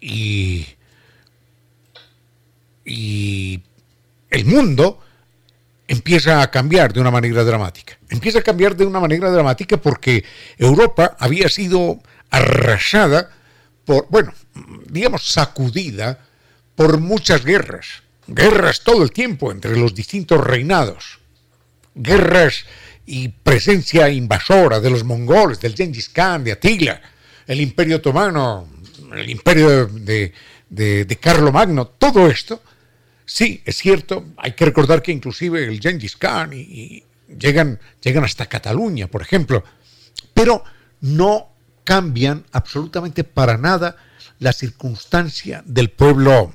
y, y el mundo empieza a cambiar de una manera dramática. Empieza a cambiar de una manera dramática porque Europa había sido arrasada por, bueno, digamos, sacudida por muchas guerras. Guerras todo el tiempo entre los distintos reinados. Guerras y presencia invasora de los mongoles, del Genghis Khan, de Atila, el imperio otomano, el imperio de, de, Magno, todo esto, sí, es cierto, hay que recordar que inclusive el Genghis Khan y llegan, llegan hasta Cataluña, por ejemplo, pero no cambian absolutamente para nada la circunstancia del pueblo,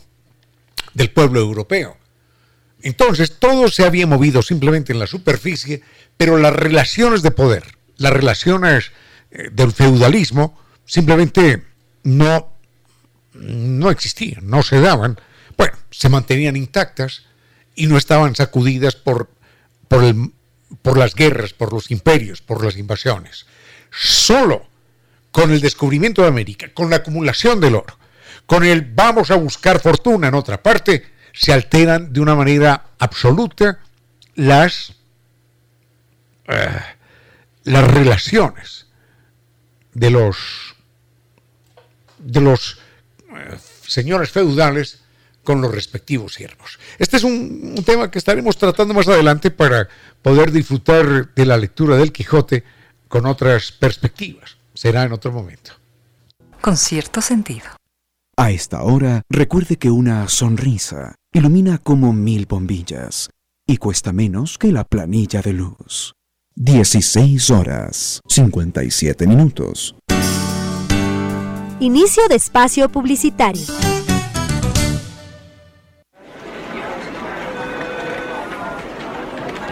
del pueblo europeo. Entonces, todo se había movido simplemente en la superficie, pero las relaciones de poder, las relaciones eh, del feudalismo, simplemente no, no existían, no se daban. Bueno, se mantenían intactas y no estaban sacudidas por, por, por las guerras, por los imperios, por las invasiones. Solo con el descubrimiento de América, con la acumulación del oro, con el vamos a buscar fortuna en otra parte, se alteran de una manera absoluta las, eh, las relaciones de los, de los eh, señores feudales con los respectivos siervos. Este es un, un, tema que estaremos tratando más adelante para poder disfrutar de la lectura del Quijote con otras perspectivas. Será en otro momento. Con cierto sentido. A esta hora, recuerde que una sonrisa ilumina como mil bombillas y cuesta menos que la planilla de luz. 16 horas 57 minutos. Inicio de espacio publicitario.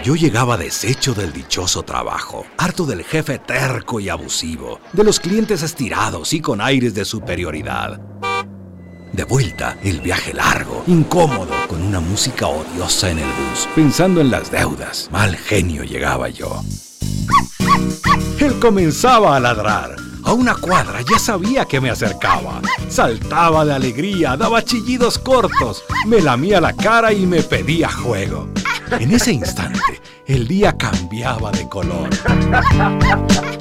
Yo llegaba deshecho del dichoso trabajo, harto del jefe terco y abusivo, de los clientes estirados y con aires de superioridad. De vuelta, el viaje largo, incómodo, con una música odiosa en el bus, pensando en las deudas. Mal genio llegaba yo. Él comenzaba a ladrar. A una cuadra ya sabía que me acercaba. Saltaba de alegría, daba chillidos cortos, me lamía la cara y me pedía juego. En ese instante, el día cambiaba de color.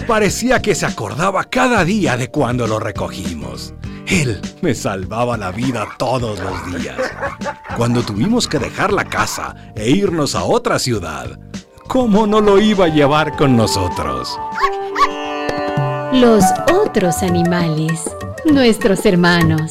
Parecía que se acordaba cada día de cuando lo recogimos. Él me salvaba la vida todos los días. Cuando tuvimos que dejar la casa e irnos a otra ciudad, ¿cómo no lo iba a llevar con nosotros? Los otros animales, nuestros hermanos.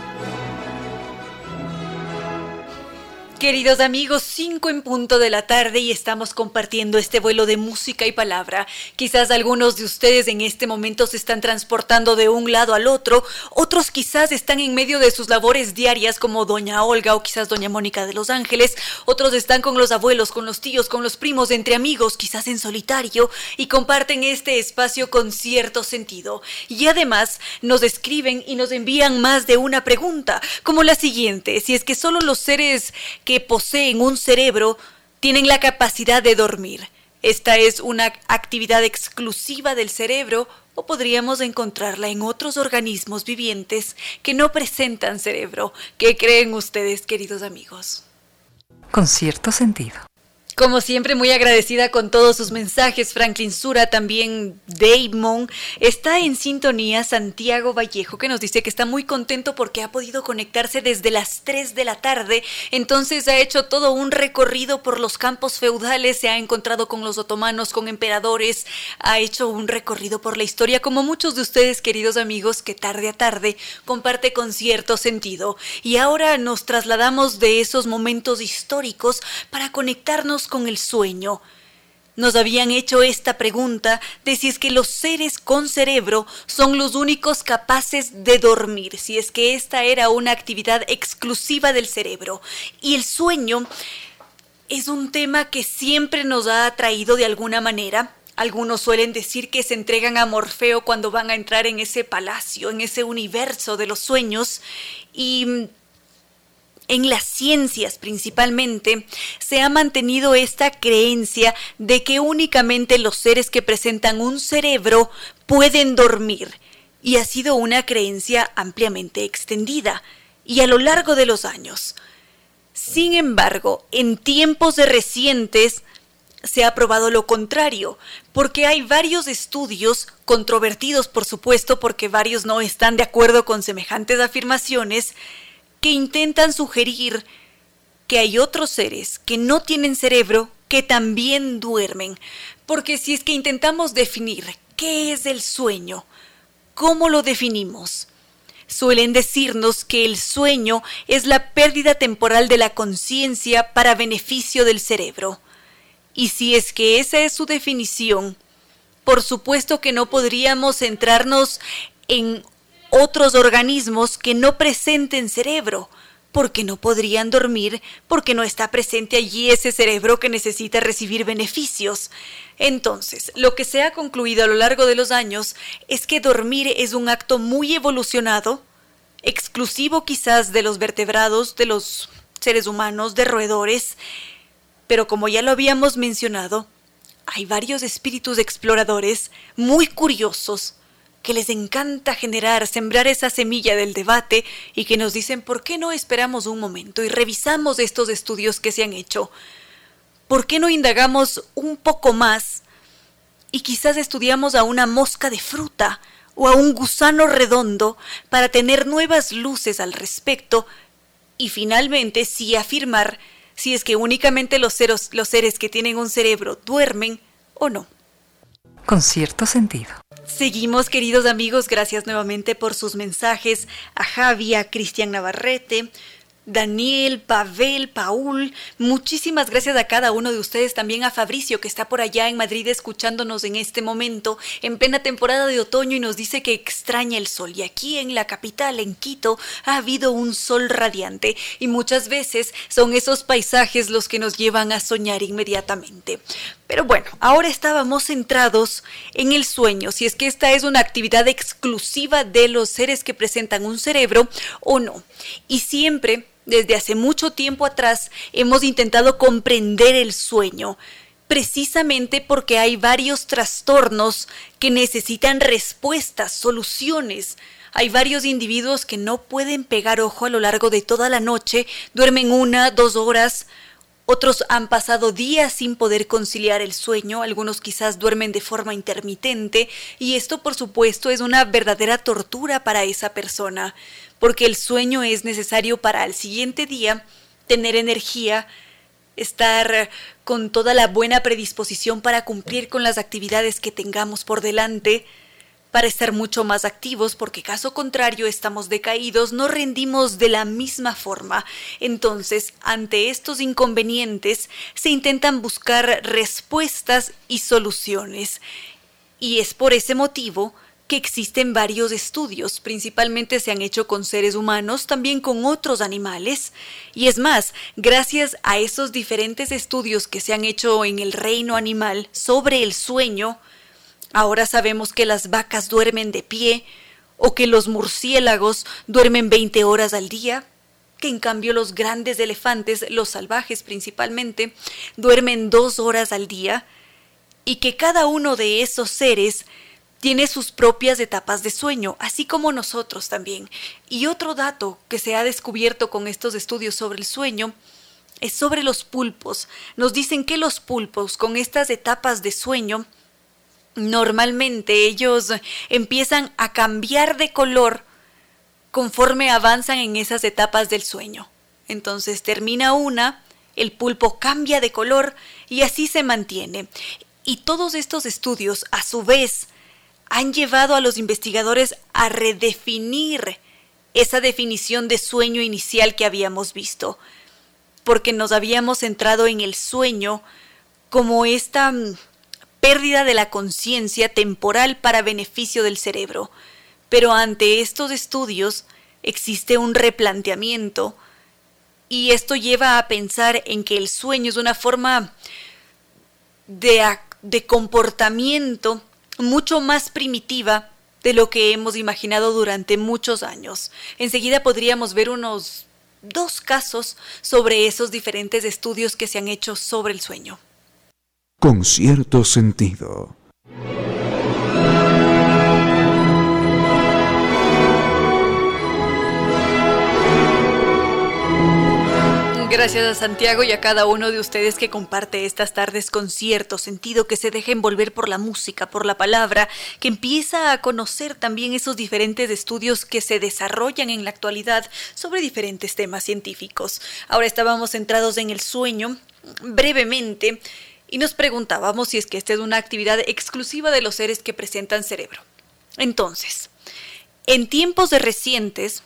Queridos amigos, 5 en punto de la tarde y estamos compartiendo este vuelo de música y palabra. Quizás algunos de ustedes en este momento se están transportando de un lado al otro, otros quizás están en medio de sus labores diarias como doña Olga o quizás doña Mónica de Los Ángeles, otros están con los abuelos, con los tíos, con los primos, entre amigos, quizás en solitario y comparten este espacio con cierto sentido. Y además nos escriben y nos envían más de una pregunta, como la siguiente, si es que solo los seres que poseen un cerebro tienen la capacidad de dormir. Esta es una actividad exclusiva del cerebro o podríamos encontrarla en otros organismos vivientes que no presentan cerebro. ¿Qué creen ustedes, queridos amigos? Con cierto sentido. Como siempre, muy agradecida con todos sus mensajes. Franklin Sura, también Damon. Está en sintonía Santiago Vallejo, que nos dice que está muy contento porque ha podido conectarse desde las 3 de la tarde. Entonces ha hecho todo un recorrido por los campos feudales, se ha encontrado con los otomanos, con emperadores, ha hecho un recorrido por la historia, como muchos de ustedes, queridos amigos, que tarde a tarde comparte con cierto sentido. Y ahora nos trasladamos de esos momentos históricos para conectarnos con el sueño. Nos habían hecho esta pregunta de si es que los seres con cerebro son los únicos capaces de dormir, si es que esta era una actividad exclusiva del cerebro. Y el sueño es un tema que siempre nos ha atraído de alguna manera. Algunos suelen decir que se entregan a Morfeo cuando van a entrar en ese palacio, en ese universo de los sueños. Y en las ciencias principalmente, se ha mantenido esta creencia de que únicamente los seres que presentan un cerebro pueden dormir, y ha sido una creencia ampliamente extendida, y a lo largo de los años. Sin embargo, en tiempos recientes, se ha probado lo contrario, porque hay varios estudios, controvertidos por supuesto, porque varios no están de acuerdo con semejantes afirmaciones, que intentan sugerir que hay otros seres que no tienen cerebro que también duermen. Porque si es que intentamos definir qué es el sueño, ¿cómo lo definimos? Suelen decirnos que el sueño es la pérdida temporal de la conciencia para beneficio del cerebro. Y si es que esa es su definición, por supuesto que no podríamos centrarnos en otros organismos que no presenten cerebro, porque no podrían dormir, porque no está presente allí ese cerebro que necesita recibir beneficios. Entonces, lo que se ha concluido a lo largo de los años es que dormir es un acto muy evolucionado, exclusivo quizás de los vertebrados, de los seres humanos, de roedores, pero como ya lo habíamos mencionado, hay varios espíritus exploradores muy curiosos que les encanta generar, sembrar esa semilla del debate y que nos dicen por qué no esperamos un momento y revisamos estos estudios que se han hecho. ¿Por qué no indagamos un poco más y quizás estudiamos a una mosca de fruta o a un gusano redondo para tener nuevas luces al respecto y finalmente sí afirmar si es que únicamente los, los seres que tienen un cerebro duermen o no? Con cierto sentido. Seguimos, queridos amigos, gracias nuevamente por sus mensajes a Javi, a Cristian Navarrete, Daniel, Pavel, Paul, muchísimas gracias a cada uno de ustedes, también a Fabricio que está por allá en Madrid escuchándonos en este momento, en plena temporada de otoño y nos dice que extraña el sol. Y aquí en la capital, en Quito, ha habido un sol radiante y muchas veces son esos paisajes los que nos llevan a soñar inmediatamente. Pero bueno, ahora estábamos centrados en el sueño, si es que esta es una actividad exclusiva de los seres que presentan un cerebro o no. Y siempre desde hace mucho tiempo atrás hemos intentado comprender el sueño, precisamente porque hay varios trastornos que necesitan respuestas, soluciones. Hay varios individuos que no pueden pegar ojo a lo largo de toda la noche, duermen una, dos horas, otros han pasado días sin poder conciliar el sueño, algunos quizás duermen de forma intermitente y esto por supuesto es una verdadera tortura para esa persona, porque el sueño es necesario para al siguiente día tener energía, estar con toda la buena predisposición para cumplir con las actividades que tengamos por delante, para estar mucho más activos, porque caso contrario estamos decaídos, no rendimos de la misma forma. Entonces, ante estos inconvenientes, se intentan buscar respuestas y soluciones. Y es por ese motivo que existen varios estudios, principalmente se han hecho con seres humanos, también con otros animales, y es más, gracias a esos diferentes estudios que se han hecho en el reino animal sobre el sueño, Ahora sabemos que las vacas duermen de pie o que los murciélagos duermen 20 horas al día, que en cambio los grandes elefantes, los salvajes principalmente, duermen dos horas al día y que cada uno de esos seres tiene sus propias etapas de sueño, así como nosotros también. Y otro dato que se ha descubierto con estos estudios sobre el sueño es sobre los pulpos. Nos dicen que los pulpos con estas etapas de sueño normalmente ellos empiezan a cambiar de color conforme avanzan en esas etapas del sueño. Entonces termina una, el pulpo cambia de color y así se mantiene. Y todos estos estudios, a su vez, han llevado a los investigadores a redefinir esa definición de sueño inicial que habíamos visto, porque nos habíamos centrado en el sueño como esta pérdida de la conciencia temporal para beneficio del cerebro. Pero ante estos estudios existe un replanteamiento y esto lleva a pensar en que el sueño es una forma de, de comportamiento mucho más primitiva de lo que hemos imaginado durante muchos años. Enseguida podríamos ver unos dos casos sobre esos diferentes estudios que se han hecho sobre el sueño con cierto sentido. Gracias a Santiago y a cada uno de ustedes que comparte estas tardes con cierto sentido, que se deja envolver por la música, por la palabra, que empieza a conocer también esos diferentes estudios que se desarrollan en la actualidad sobre diferentes temas científicos. Ahora estábamos centrados en el sueño, brevemente, y nos preguntábamos si es que esta es una actividad exclusiva de los seres que presentan cerebro. Entonces, En tiempos de recientes,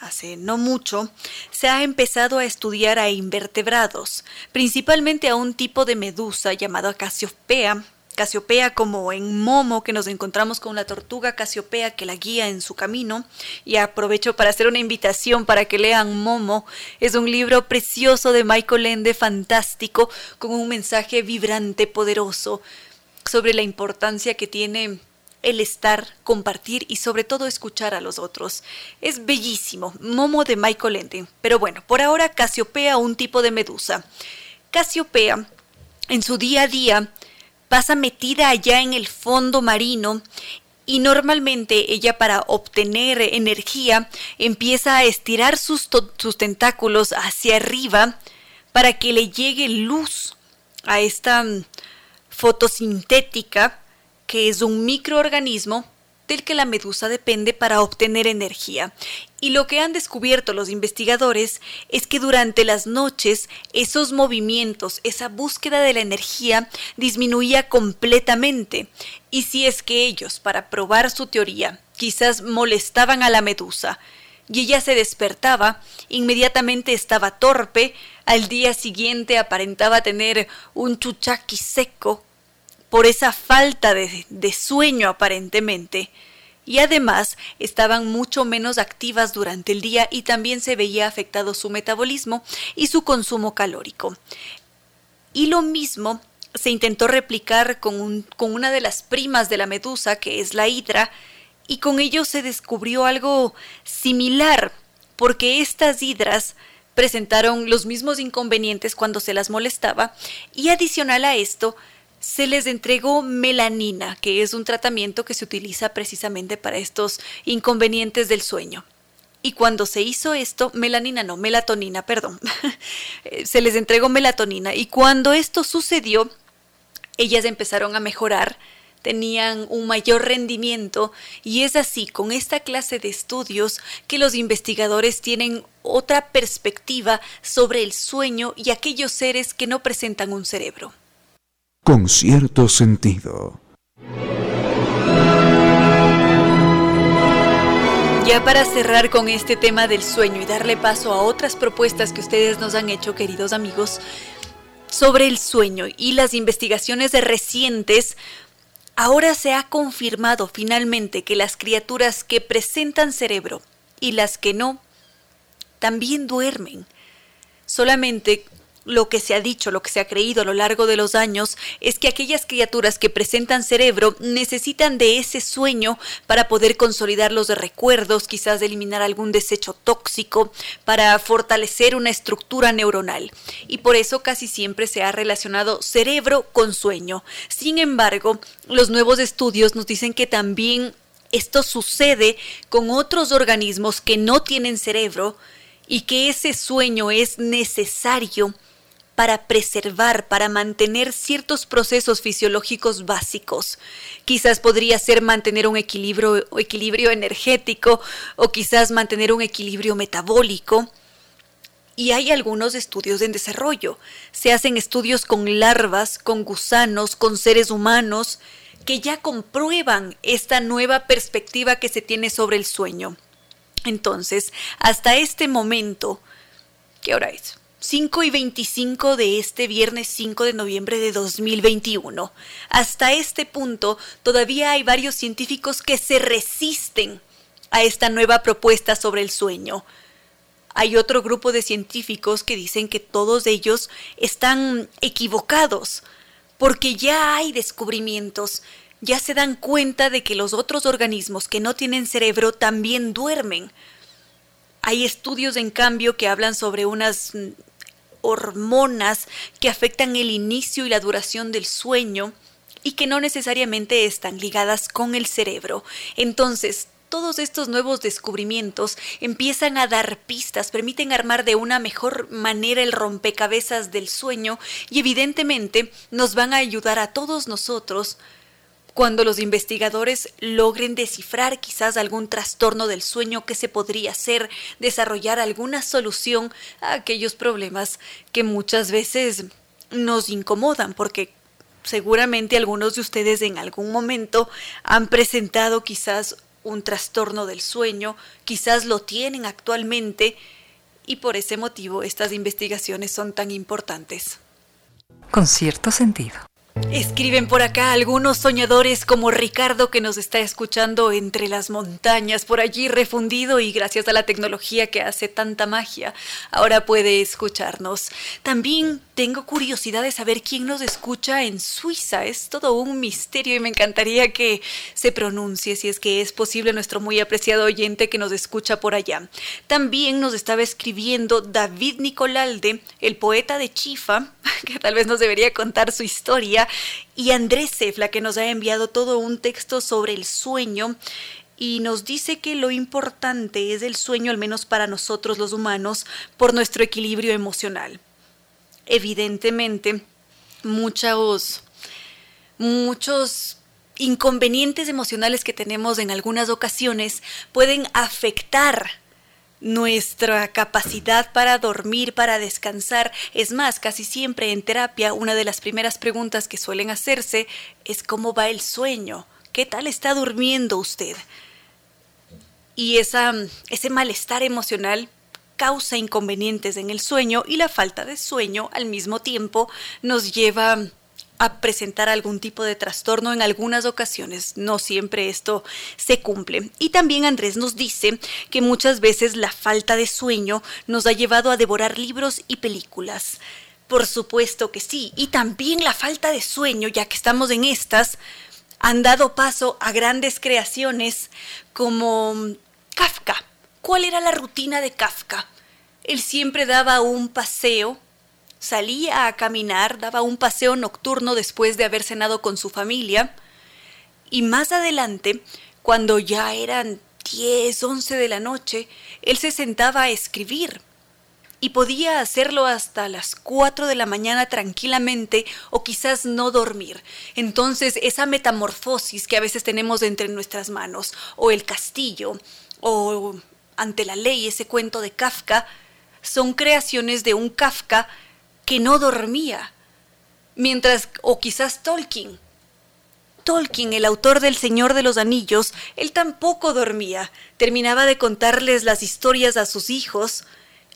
hace no mucho, se ha empezado a estudiar a invertebrados, principalmente a un tipo de medusa llamado Casiopea, Casiopea como en Momo, que nos encontramos con la tortuga Casiopea que la guía en su camino. Y aprovecho para hacer una invitación para que lean Momo. Es un libro precioso de Michael Ende, fantástico, con un mensaje vibrante, poderoso, sobre la importancia que tiene el estar, compartir y sobre todo escuchar a los otros. Es bellísimo, Momo de Michael Ende. Pero bueno, por ahora Casiopea, un tipo de medusa. Casiopea, en su día a día, pasa metida allá en el fondo marino y normalmente ella para obtener energía empieza a estirar sus, sus, tentáculos hacia arriba para que le llegue luz a esta fotosintética que es un microorganismo del que la medusa depende para obtener energía. Y lo que han descubierto los investigadores es que durante las noches esos movimientos, esa búsqueda de la energía disminuía completamente. Y si es que ellos, para probar su teoría, quizás molestaban a la medusa, y ella se despertaba, inmediatamente estaba torpe, al día siguiente aparentaba tener un chuchaqui seco por esa falta de, sueño aparentemente y además estaban mucho menos activas durante el día y también se veía afectado su metabolismo y su consumo calórico. Y lo mismo se intentó replicar con, con una de las primas de la medusa, que es la hidra, y con ello se descubrió algo similar, porque estas hidras presentaron los mismos inconvenientes cuando se las molestaba, y adicional a esto, se les entregó melanina, que es un tratamiento que se utiliza precisamente para estos inconvenientes del sueño. Y cuando se hizo esto, melanina no, melatonina, perdón, se les entregó melatonina. Y cuando esto sucedió, ellas empezaron a mejorar, tenían un mayor rendimiento y es así con esta clase de estudios que los investigadores tienen otra perspectiva sobre el sueño y aquellos seres que no presentan un cerebro con cierto sentido. Ya para cerrar con este tema del sueño y darle paso a otras propuestas que ustedes nos han hecho, queridos amigos, sobre el sueño y las investigaciones de recientes, ahora se ha confirmado finalmente que las criaturas que presentan cerebro y las que no, también duermen. Solamente lo que se ha dicho, lo que se ha creído a lo largo de los años, es que aquellas criaturas que presentan cerebro necesitan de ese sueño para poder consolidar los recuerdos, quizás eliminar algún desecho tóxico, para fortalecer una estructura neuronal. Y por eso casi siempre se ha relacionado cerebro con sueño. Sin embargo, los nuevos estudios nos dicen que también esto sucede con otros organismos que no tienen cerebro y que ese sueño es necesario para preservar, para mantener ciertos procesos fisiológicos básicos. Quizás podría ser mantener un equilibrio, equilibrio energético o quizás mantener un equilibrio metabólico. Y hay algunos estudios en desarrollo. Se hacen estudios con larvas, con gusanos, con seres humanos, que ya comprueban esta nueva perspectiva que se tiene sobre el sueño. Entonces, hasta este momento, ¿qué hora es? 5 y 25 de este viernes 5 de noviembre de 2021. Hasta este punto, todavía hay varios científicos que se resisten a esta nueva propuesta sobre el sueño. Hay otro grupo de científicos que dicen que todos ellos están equivocados, porque ya hay descubrimientos, ya se dan cuenta de que los otros organismos que no tienen cerebro también duermen. Hay estudios, en cambio, que hablan sobre unas hormonas que afectan el inicio y la duración del sueño y que no necesariamente están ligadas con el cerebro. Entonces, todos estos nuevos descubrimientos empiezan a dar pistas, permiten armar de una mejor manera el rompecabezas del sueño y evidentemente nos van a ayudar a todos nosotros cuando los investigadores logren descifrar quizás algún trastorno del sueño que se podría hacer, desarrollar alguna solución a aquellos problemas que muchas veces nos incomodan, porque seguramente algunos de ustedes en algún momento han presentado quizás un trastorno del sueño, quizás lo tienen actualmente y por ese motivo estas investigaciones son tan importantes. Con cierto sentido. Escriben por acá algunos soñadores como Ricardo que nos está escuchando entre las montañas, por allí refundido y gracias a la tecnología que hace tanta magia, ahora puede escucharnos. También tengo curiosidad de saber quién nos escucha en Suiza. Es todo un misterio y me encantaría que se pronuncie si es que es posible nuestro muy apreciado oyente que nos escucha por allá. También nos estaba escribiendo David Nicolalde, el poeta de Chifa, que tal vez nos debería contar su historia, y Andrés Cefla, que nos ha enviado todo un texto sobre el sueño y nos dice que lo importante es el sueño, al menos para nosotros los humanos, por nuestro equilibrio emocional. Evidentemente muchos, muchos inconvenientes emocionales que tenemos en algunas ocasiones pueden afectar nuestra capacidad para dormir, para descansar. Es más, casi siempre en terapia una de las primeras preguntas que suelen hacerse es ¿cómo va el sueño? ¿Qué tal está durmiendo usted? Y esa, ese malestar emocional causa inconvenientes en el sueño y la falta de sueño al mismo tiempo nos lleva a presentar algún tipo de trastorno en algunas ocasiones. No siempre esto se cumple. Y también Andrés nos dice que muchas veces la falta de sueño nos ha llevado a devorar libros y películas. Por supuesto que sí. Y también la falta de sueño, ya que estamos en estas, han dado paso a grandes creaciones como Kafka ¿Cuál era la rutina de Kafka? Él siempre daba un paseo, salía a caminar, daba un paseo nocturno después de haber cenado con su familia, y más adelante, cuando ya eran 10, 11 de la noche, él se sentaba a escribir y podía hacerlo hasta las 4 de la mañana tranquilamente o quizás no dormir. Entonces esa metamorfosis que a veces tenemos entre nuestras manos, o el castillo, o ante la ley, ese cuento de Kafka, son creaciones de un Kafka que no dormía. Mientras, o quizás Tolkien. Tolkien, el autor del Señor de los Anillos, él tampoco dormía. Terminaba de contarles las historias a sus hijos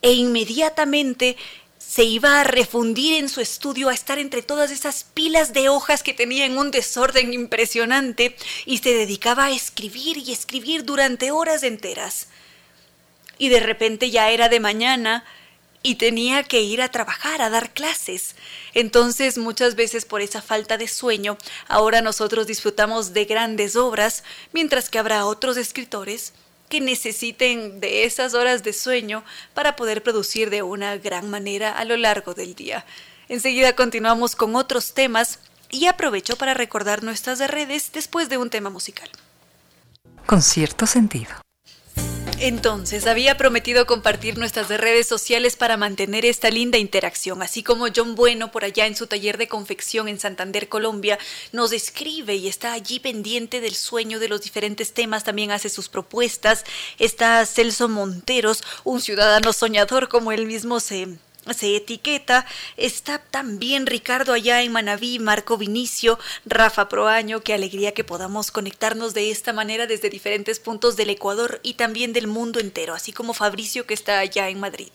e inmediatamente se iba a refundir en su estudio, a estar entre todas esas pilas de hojas que tenía en un desorden impresionante y se dedicaba a escribir y escribir durante horas enteras y de repente ya era de mañana y tenía que ir a trabajar, a dar clases. Entonces muchas veces por esa falta de sueño, ahora nosotros disfrutamos de grandes obras, mientras que habrá otros escritores que necesiten de esas horas de sueño para poder producir de una gran manera a lo largo del día. Enseguida continuamos con otros temas y aprovecho para recordar nuestras redes después de un tema musical. Con cierto sentido. Entonces, había prometido compartir nuestras redes sociales para mantener esta linda interacción, así como John Bueno por allá en su taller de confección en Santander, Colombia, nos escribe y está allí pendiente del sueño de los diferentes temas, también hace sus propuestas. Está Celso Monteros, un ciudadano soñador como él mismo se se etiqueta. Está también Ricardo allá en Manaví, Marco Vinicio, Rafa Proaño. Qué alegría que podamos conectarnos de esta manera desde diferentes puntos del Ecuador y también del mundo entero, así como Fabricio que está allá en Madrid.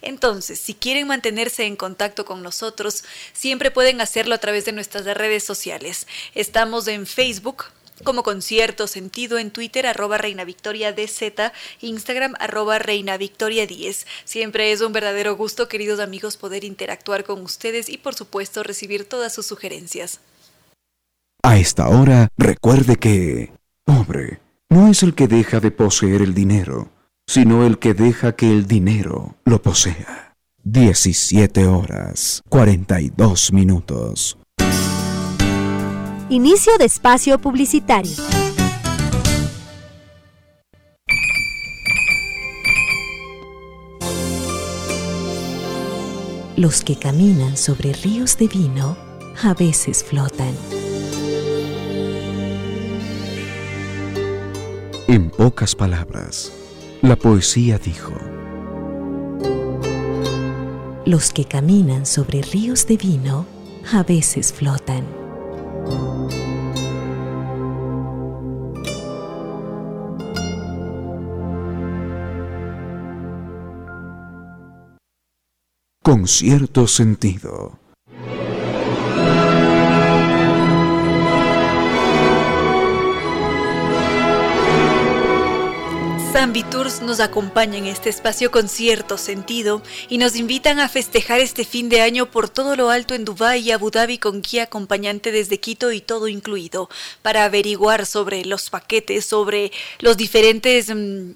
Entonces, si quieren mantenerse en contacto con nosotros, siempre pueden hacerlo a través de nuestras redes sociales. Estamos en Facebook como concierto sentido en Twitter arroba Reina Victoria DZ, Instagram arroba Reina Victoria 10. Siempre es un verdadero gusto, queridos amigos, poder interactuar con ustedes y por supuesto recibir todas sus sugerencias. A esta hora, recuerde que, pobre, no es el que deja de poseer el dinero, sino el que deja que el dinero lo posea. 17 horas, 42 minutos. Inicio de espacio publicitario. Los que caminan sobre ríos de vino a veces flotan. En pocas palabras, la poesía dijo, Los que caminan sobre ríos de vino a veces flotan con cierto sentido. Tours nos acompaña en este espacio con cierto sentido y nos invitan a festejar este fin de año por todo lo alto en Dubái y Abu Dhabi con guía acompañante desde Quito y todo incluido para averiguar sobre los paquetes, sobre los diferentes Mm,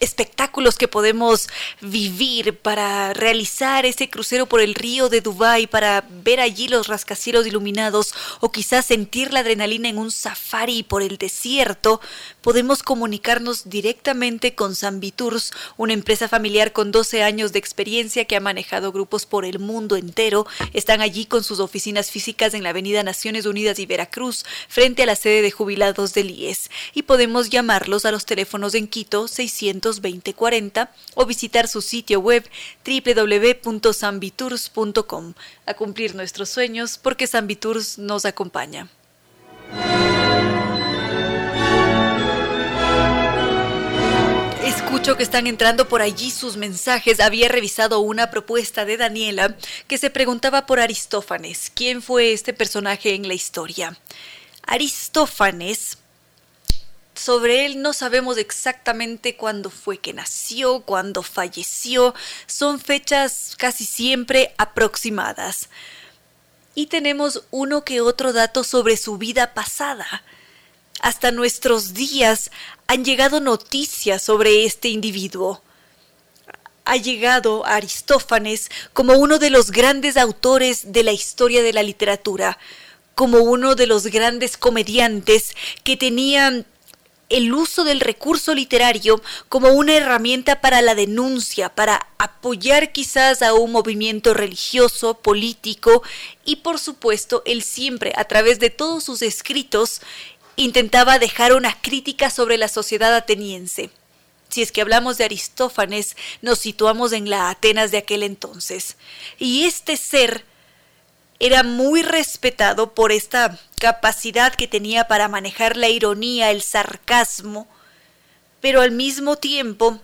espectáculos que podemos vivir para realizar ese crucero por el río de Dubái, para ver allí los rascacielos iluminados o quizás sentir la adrenalina en un safari por el desierto, podemos comunicarnos directamente con Tours, una empresa familiar con 12 años de experiencia que ha manejado grupos por el mundo entero. Están allí con sus oficinas físicas en la Avenida Naciones Unidas y Veracruz, frente a la sede de jubilados del IES. Y podemos llamarlos a los teléfonos en Quito 62040 o visitar su sitio web www.sambitours.com a cumplir nuestros sueños porque Sambitours nos acompaña. Escucho que están entrando por allí sus mensajes. Había revisado una propuesta de Daniela que se preguntaba por Aristófanes. ¿Quién fue este personaje en la historia? Aristófanes sobre él no sabemos exactamente cuándo fue que nació, cuándo falleció, son fechas casi siempre aproximadas. Y tenemos uno que otro dato sobre su vida pasada. Hasta nuestros días han llegado noticias sobre este individuo. Ha llegado Aristófanes como uno de los grandes autores de la historia de la literatura, como uno de los grandes comediantes que tenían el uso del recurso literario como una herramienta para la denuncia, para apoyar quizás a un movimiento religioso, político y por supuesto él siempre a través de todos sus escritos intentaba dejar una crítica sobre la sociedad ateniense. Si es que hablamos de Aristófanes, nos situamos en la Atenas de aquel entonces. Y este ser era muy respetado por esta capacidad que tenía para manejar la ironía, el sarcasmo, pero al mismo tiempo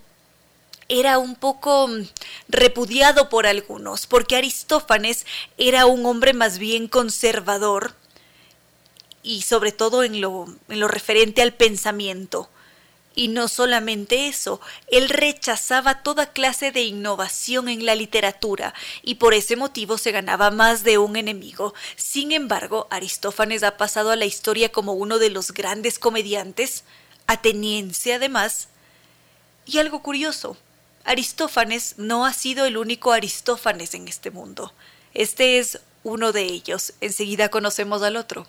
era un poco mm, repudiado por algunos, porque Aristófanes era un hombre más bien conservador y sobre todo en lo, en lo referente al pensamiento. Y no solamente eso, él rechazaba toda clase de innovación en la literatura y por ese motivo se ganaba más de un enemigo. Sin embargo, Aristófanes ha pasado a la historia como uno de los grandes comediantes, ateniense además. Y algo curioso, Aristófanes no ha sido el único Aristófanes en este mundo. Este es uno de ellos. Enseguida conocemos al otro.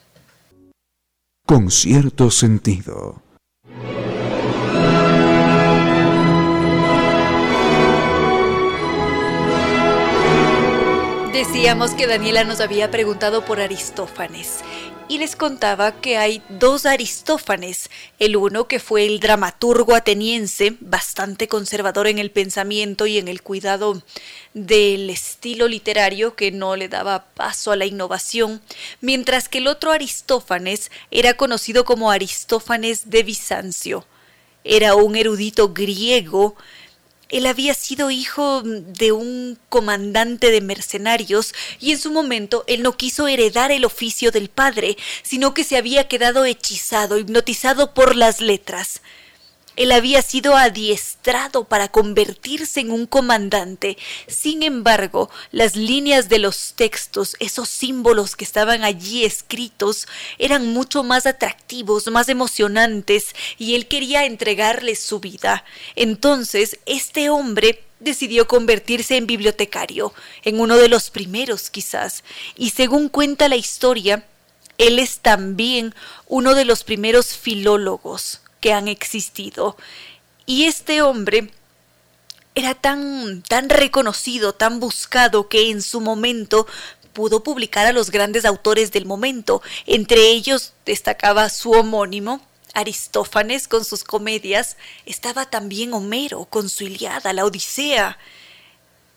Con cierto sentido. Decíamos que Daniela nos había preguntado por Aristófanes y les contaba que hay dos Aristófanes, el uno que fue el dramaturgo ateniense, bastante conservador en el pensamiento y en el cuidado del estilo literario que no le daba paso a la innovación, mientras que el otro Aristófanes era conocido como Aristófanes de Bizancio. Era un erudito griego él había sido hijo de un comandante de mercenarios y en su momento él no quiso heredar el oficio del padre, sino que se había quedado hechizado, hipnotizado por las letras. Él había sido adiestrado para convertirse en un comandante. Sin embargo, las líneas de los textos, esos símbolos que estaban allí escritos, eran mucho más atractivos, más emocionantes, y él quería entregarles su vida. Entonces, este hombre decidió convertirse en bibliotecario, en uno de los primeros quizás, y según cuenta la historia, él es también uno de los primeros filólogos que han existido. Y este hombre era tan, tan reconocido, tan buscado, que en su momento pudo publicar a los grandes autores del momento. Entre ellos destacaba su homónimo, Aristófanes con sus comedias, estaba también Homero con su Iliada, la Odisea.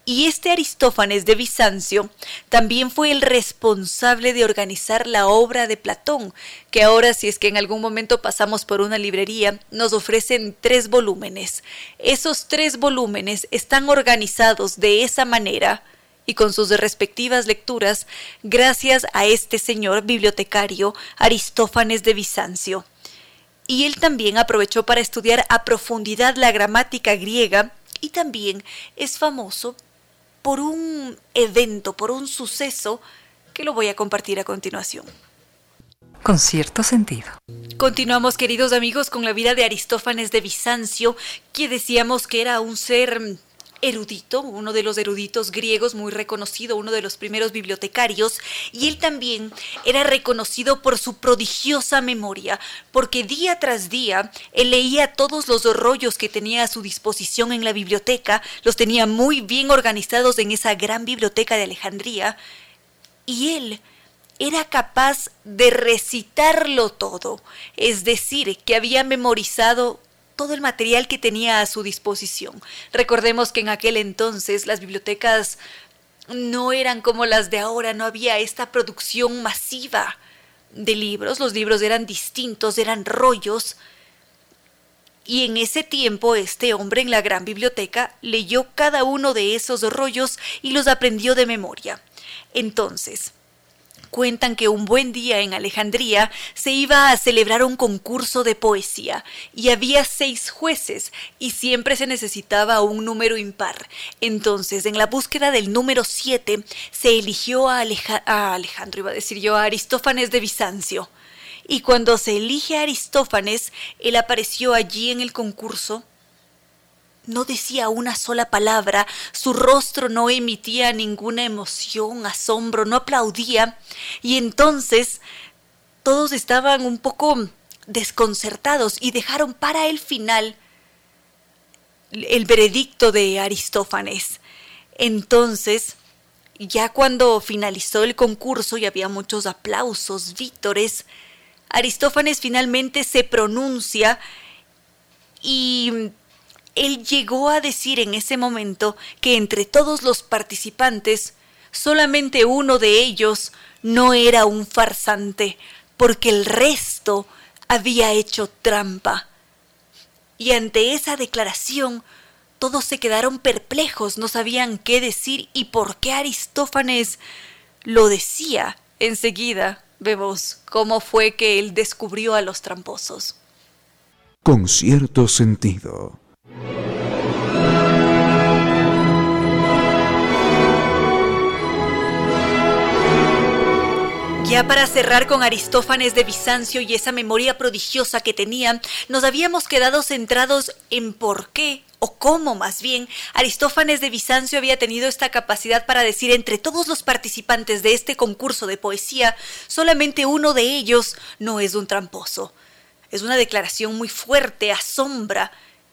Y este Aristófanes de Bizancio también fue el responsable de organizar la obra de Platón, que ahora si es que en algún momento pasamos por una librería, nos ofrecen tres volúmenes. Esos tres volúmenes están organizados de esa manera y con sus respectivas lecturas gracias a este señor bibliotecario Aristófanes de Bizancio. Y él también aprovechó para estudiar a profundidad la gramática griega y también es famoso por un evento, por un suceso que lo voy a compartir a continuación. Con cierto sentido. Continuamos, queridos amigos, con la vida de Aristófanes de Bizancio, que decíamos que era un ser erudito, uno de los eruditos griegos muy reconocido, uno de los primeros bibliotecarios, y él también era reconocido por su prodigiosa memoria, porque día tras día él leía todos los rollos que tenía a su disposición en la biblioteca, los tenía muy bien organizados en esa gran biblioteca de Alejandría, y él era capaz de recitarlo todo, es decir, que había memorizado todo el material que tenía a su disposición. Recordemos que en aquel entonces las bibliotecas no eran como las de ahora, no había esta producción masiva de libros, los libros eran distintos, eran rollos. Y en ese tiempo este hombre en la gran biblioteca leyó cada uno de esos rollos y los aprendió de memoria. Entonces, cuentan que un buen día en Alejandría se iba a celebrar un concurso de poesía y había seis jueces y siempre se necesitaba un número impar. Entonces, en la búsqueda del número siete, se eligió a, a Alejandro, iba a decir yo, a Aristófanes de Bizancio. Y cuando se elige a Aristófanes, él apareció allí en el concurso no decía una sola palabra, su rostro no emitía ninguna emoción, asombro, no aplaudía, y entonces todos estaban un poco desconcertados y dejaron para el final el veredicto de Aristófanes. Entonces, ya cuando finalizó el concurso y había muchos aplausos, vítores, Aristófanes finalmente se pronuncia y él llegó a decir en ese momento que entre todos los participantes, solamente uno de ellos no era un farsante, porque el resto había hecho trampa. Y ante esa declaración, todos se quedaron perplejos, no sabían qué decir y por qué Aristófanes lo decía. Enseguida vemos cómo fue que él descubrió a los tramposos. Con cierto sentido. Ya para cerrar con Aristófanes de Bizancio y esa memoria prodigiosa que tenía, nos habíamos quedado centrados en por qué o cómo más bien Aristófanes de Bizancio había tenido esta capacidad para decir entre todos los participantes de este concurso de poesía, solamente uno de ellos no es un tramposo. Es una declaración muy fuerte, asombra,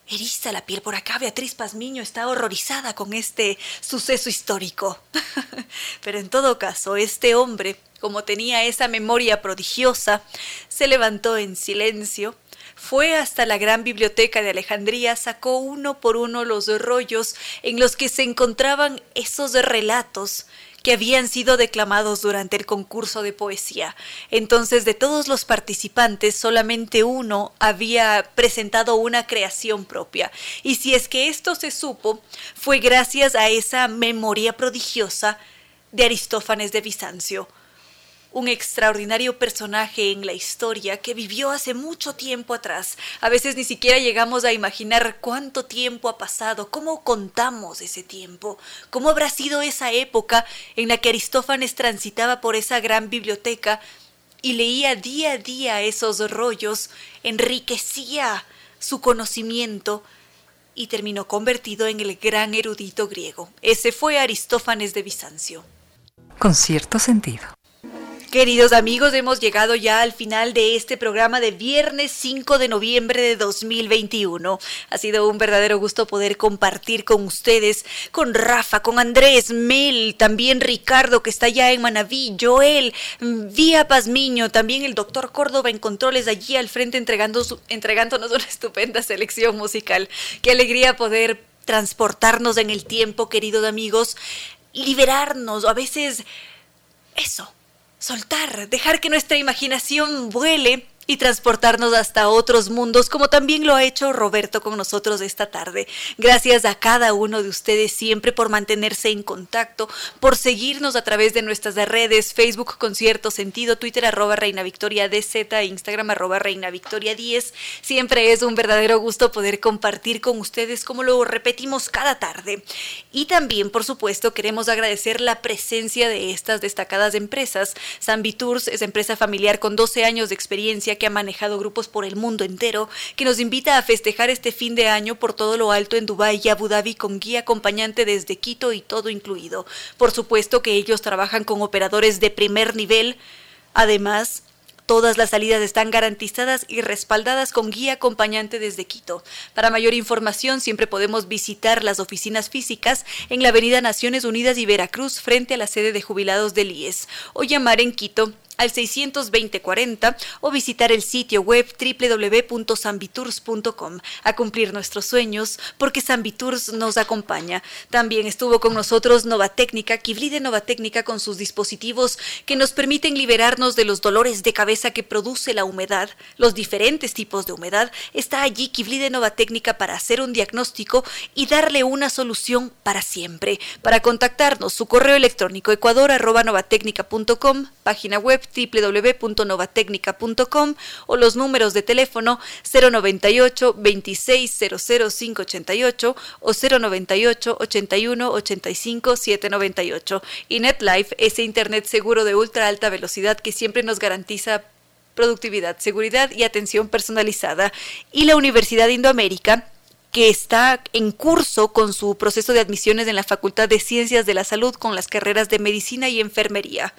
Eriza la piel por acá, Beatriz Pazmiño está horrorizada con este suceso histórico. Pero en todo caso, este hombre, como tenía esa memoria prodigiosa, se levantó en silencio, fue hasta la gran biblioteca de Alejandría, sacó uno por uno los rollos en los que se encontraban esos relatos que habían sido declamados durante el concurso de poesía. Entonces, de todos los participantes, solamente uno había presentado una creación propia. Y si es que esto se supo, fue gracias a esa memoria prodigiosa de Aristófanes de Bizancio un extraordinario personaje en la historia que vivió hace mucho tiempo atrás. A veces ni siquiera llegamos a imaginar cuánto tiempo ha pasado, cómo contamos ese tiempo, cómo habrá sido esa época en la que Aristófanes transitaba por esa gran biblioteca y leía día a día esos rollos, enriquecía su conocimiento y terminó convertido en el gran erudito griego. Ese fue Aristófanes de Bizancio. Con cierto sentido. Queridos amigos, hemos llegado ya al final de este programa de viernes 5 de noviembre de 2021. Ha sido un verdadero gusto poder compartir con ustedes, con Rafa, con Andrés, Mel, también Ricardo que está ya en Manaví, Joel, Vía Pazmiño, también el doctor Córdoba en controles allí al frente entregando entregándonos una estupenda selección musical. Qué alegría poder transportarnos en el tiempo, queridos amigos, liberarnos, a veces eso soltar, dejar que nuestra imaginación vuele y transportarnos hasta otros mundos, como también lo ha hecho Roberto con nosotros esta tarde. Gracias a cada uno de ustedes siempre por mantenerse en contacto, por seguirnos a través de nuestras redes, Facebook con cierto sentido, Twitter arroba Reina Victoria DZ, Instagram arroba Reina Victoria 10. Siempre es un verdadero gusto poder compartir con ustedes como lo repetimos cada tarde. Y también, por supuesto, queremos agradecer la presencia de estas destacadas empresas. Tours es empresa familiar con 12 años de experiencia que ha manejado grupos por el mundo entero, que nos invita a festejar este fin de año por todo lo alto en Dubái y Abu Dhabi con guía acompañante desde Quito y todo incluido. Por supuesto que ellos trabajan con operadores de primer nivel. Además, Todas las salidas están garantizadas y respaldadas con guía acompañante desde Quito. Para mayor información siempre podemos visitar las oficinas físicas en la Avenida Naciones Unidas y Veracruz frente a la sede de jubilados del IES o llamar en Quito al 620-40 o visitar el sitio web www.sambitours.com a cumplir nuestros sueños porque Sambitours nos acompaña. También estuvo con nosotros Nova Técnica, Kibli de Nova Técnica con sus dispositivos que nos permiten liberarnos de los dolores de cabeza que produce la humedad, los diferentes tipos de humedad. Está allí Kibli de Nova Técnica para hacer un diagnóstico y darle una solución para siempre. Para contactarnos, su correo electrónico ecuador.novatecnica.com, página web www.novatecnica.com o los números de teléfono 098 2600588 o 098 81 85 798 y NetLife, ese internet seguro de ultra alta velocidad que siempre nos garantiza productividad, seguridad y atención personalizada. Y la Universidad de Indoamérica que está en curso con su proceso de admisiones en la Facultad de Ciencias de la Salud con las carreras de Medicina y Enfermería.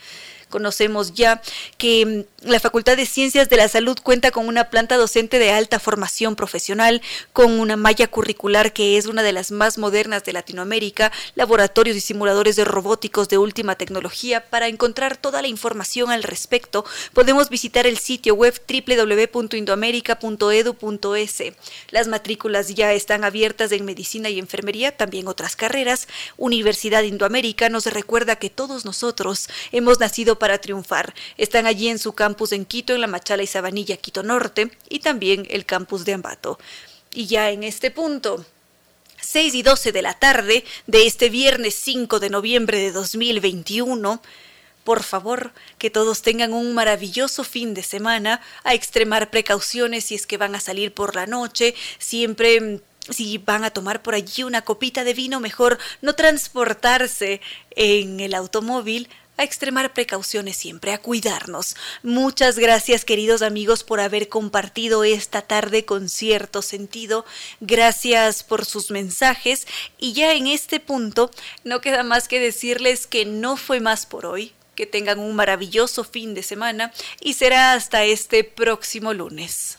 Conocemos ya que mm, la Facultad de Ciencias de la Salud cuenta con una planta docente de alta formación profesional, con una malla curricular que es una de las más modernas de Latinoamérica, laboratorios y simuladores de robóticos de última tecnología. Para encontrar toda la información al respecto, podemos visitar el sitio web www.indoamerica.edu.es. Las matrículas ya están abiertas en medicina y enfermería, también otras carreras. Universidad Indoamérica nos recuerda que todos nosotros hemos nacido para triunfar. Están allí en su campus en Quito, en la Machala y Sabanilla, Quito Norte, y también el campus de Ambato. Y ya en este punto, 6 y 12 de la tarde de este viernes 5 de noviembre de 2021, por favor, que todos tengan un maravilloso fin de semana, a extremar precauciones si es que van a salir por la noche, siempre si van a tomar por allí una copita de vino, mejor no transportarse en el automóvil a extremar precauciones siempre, a cuidarnos. Muchas gracias queridos amigos por haber compartido esta tarde con cierto sentido. Gracias por sus mensajes y ya en este punto no queda más que decirles que no fue más por hoy. Que tengan un maravilloso fin de semana y será hasta este próximo lunes.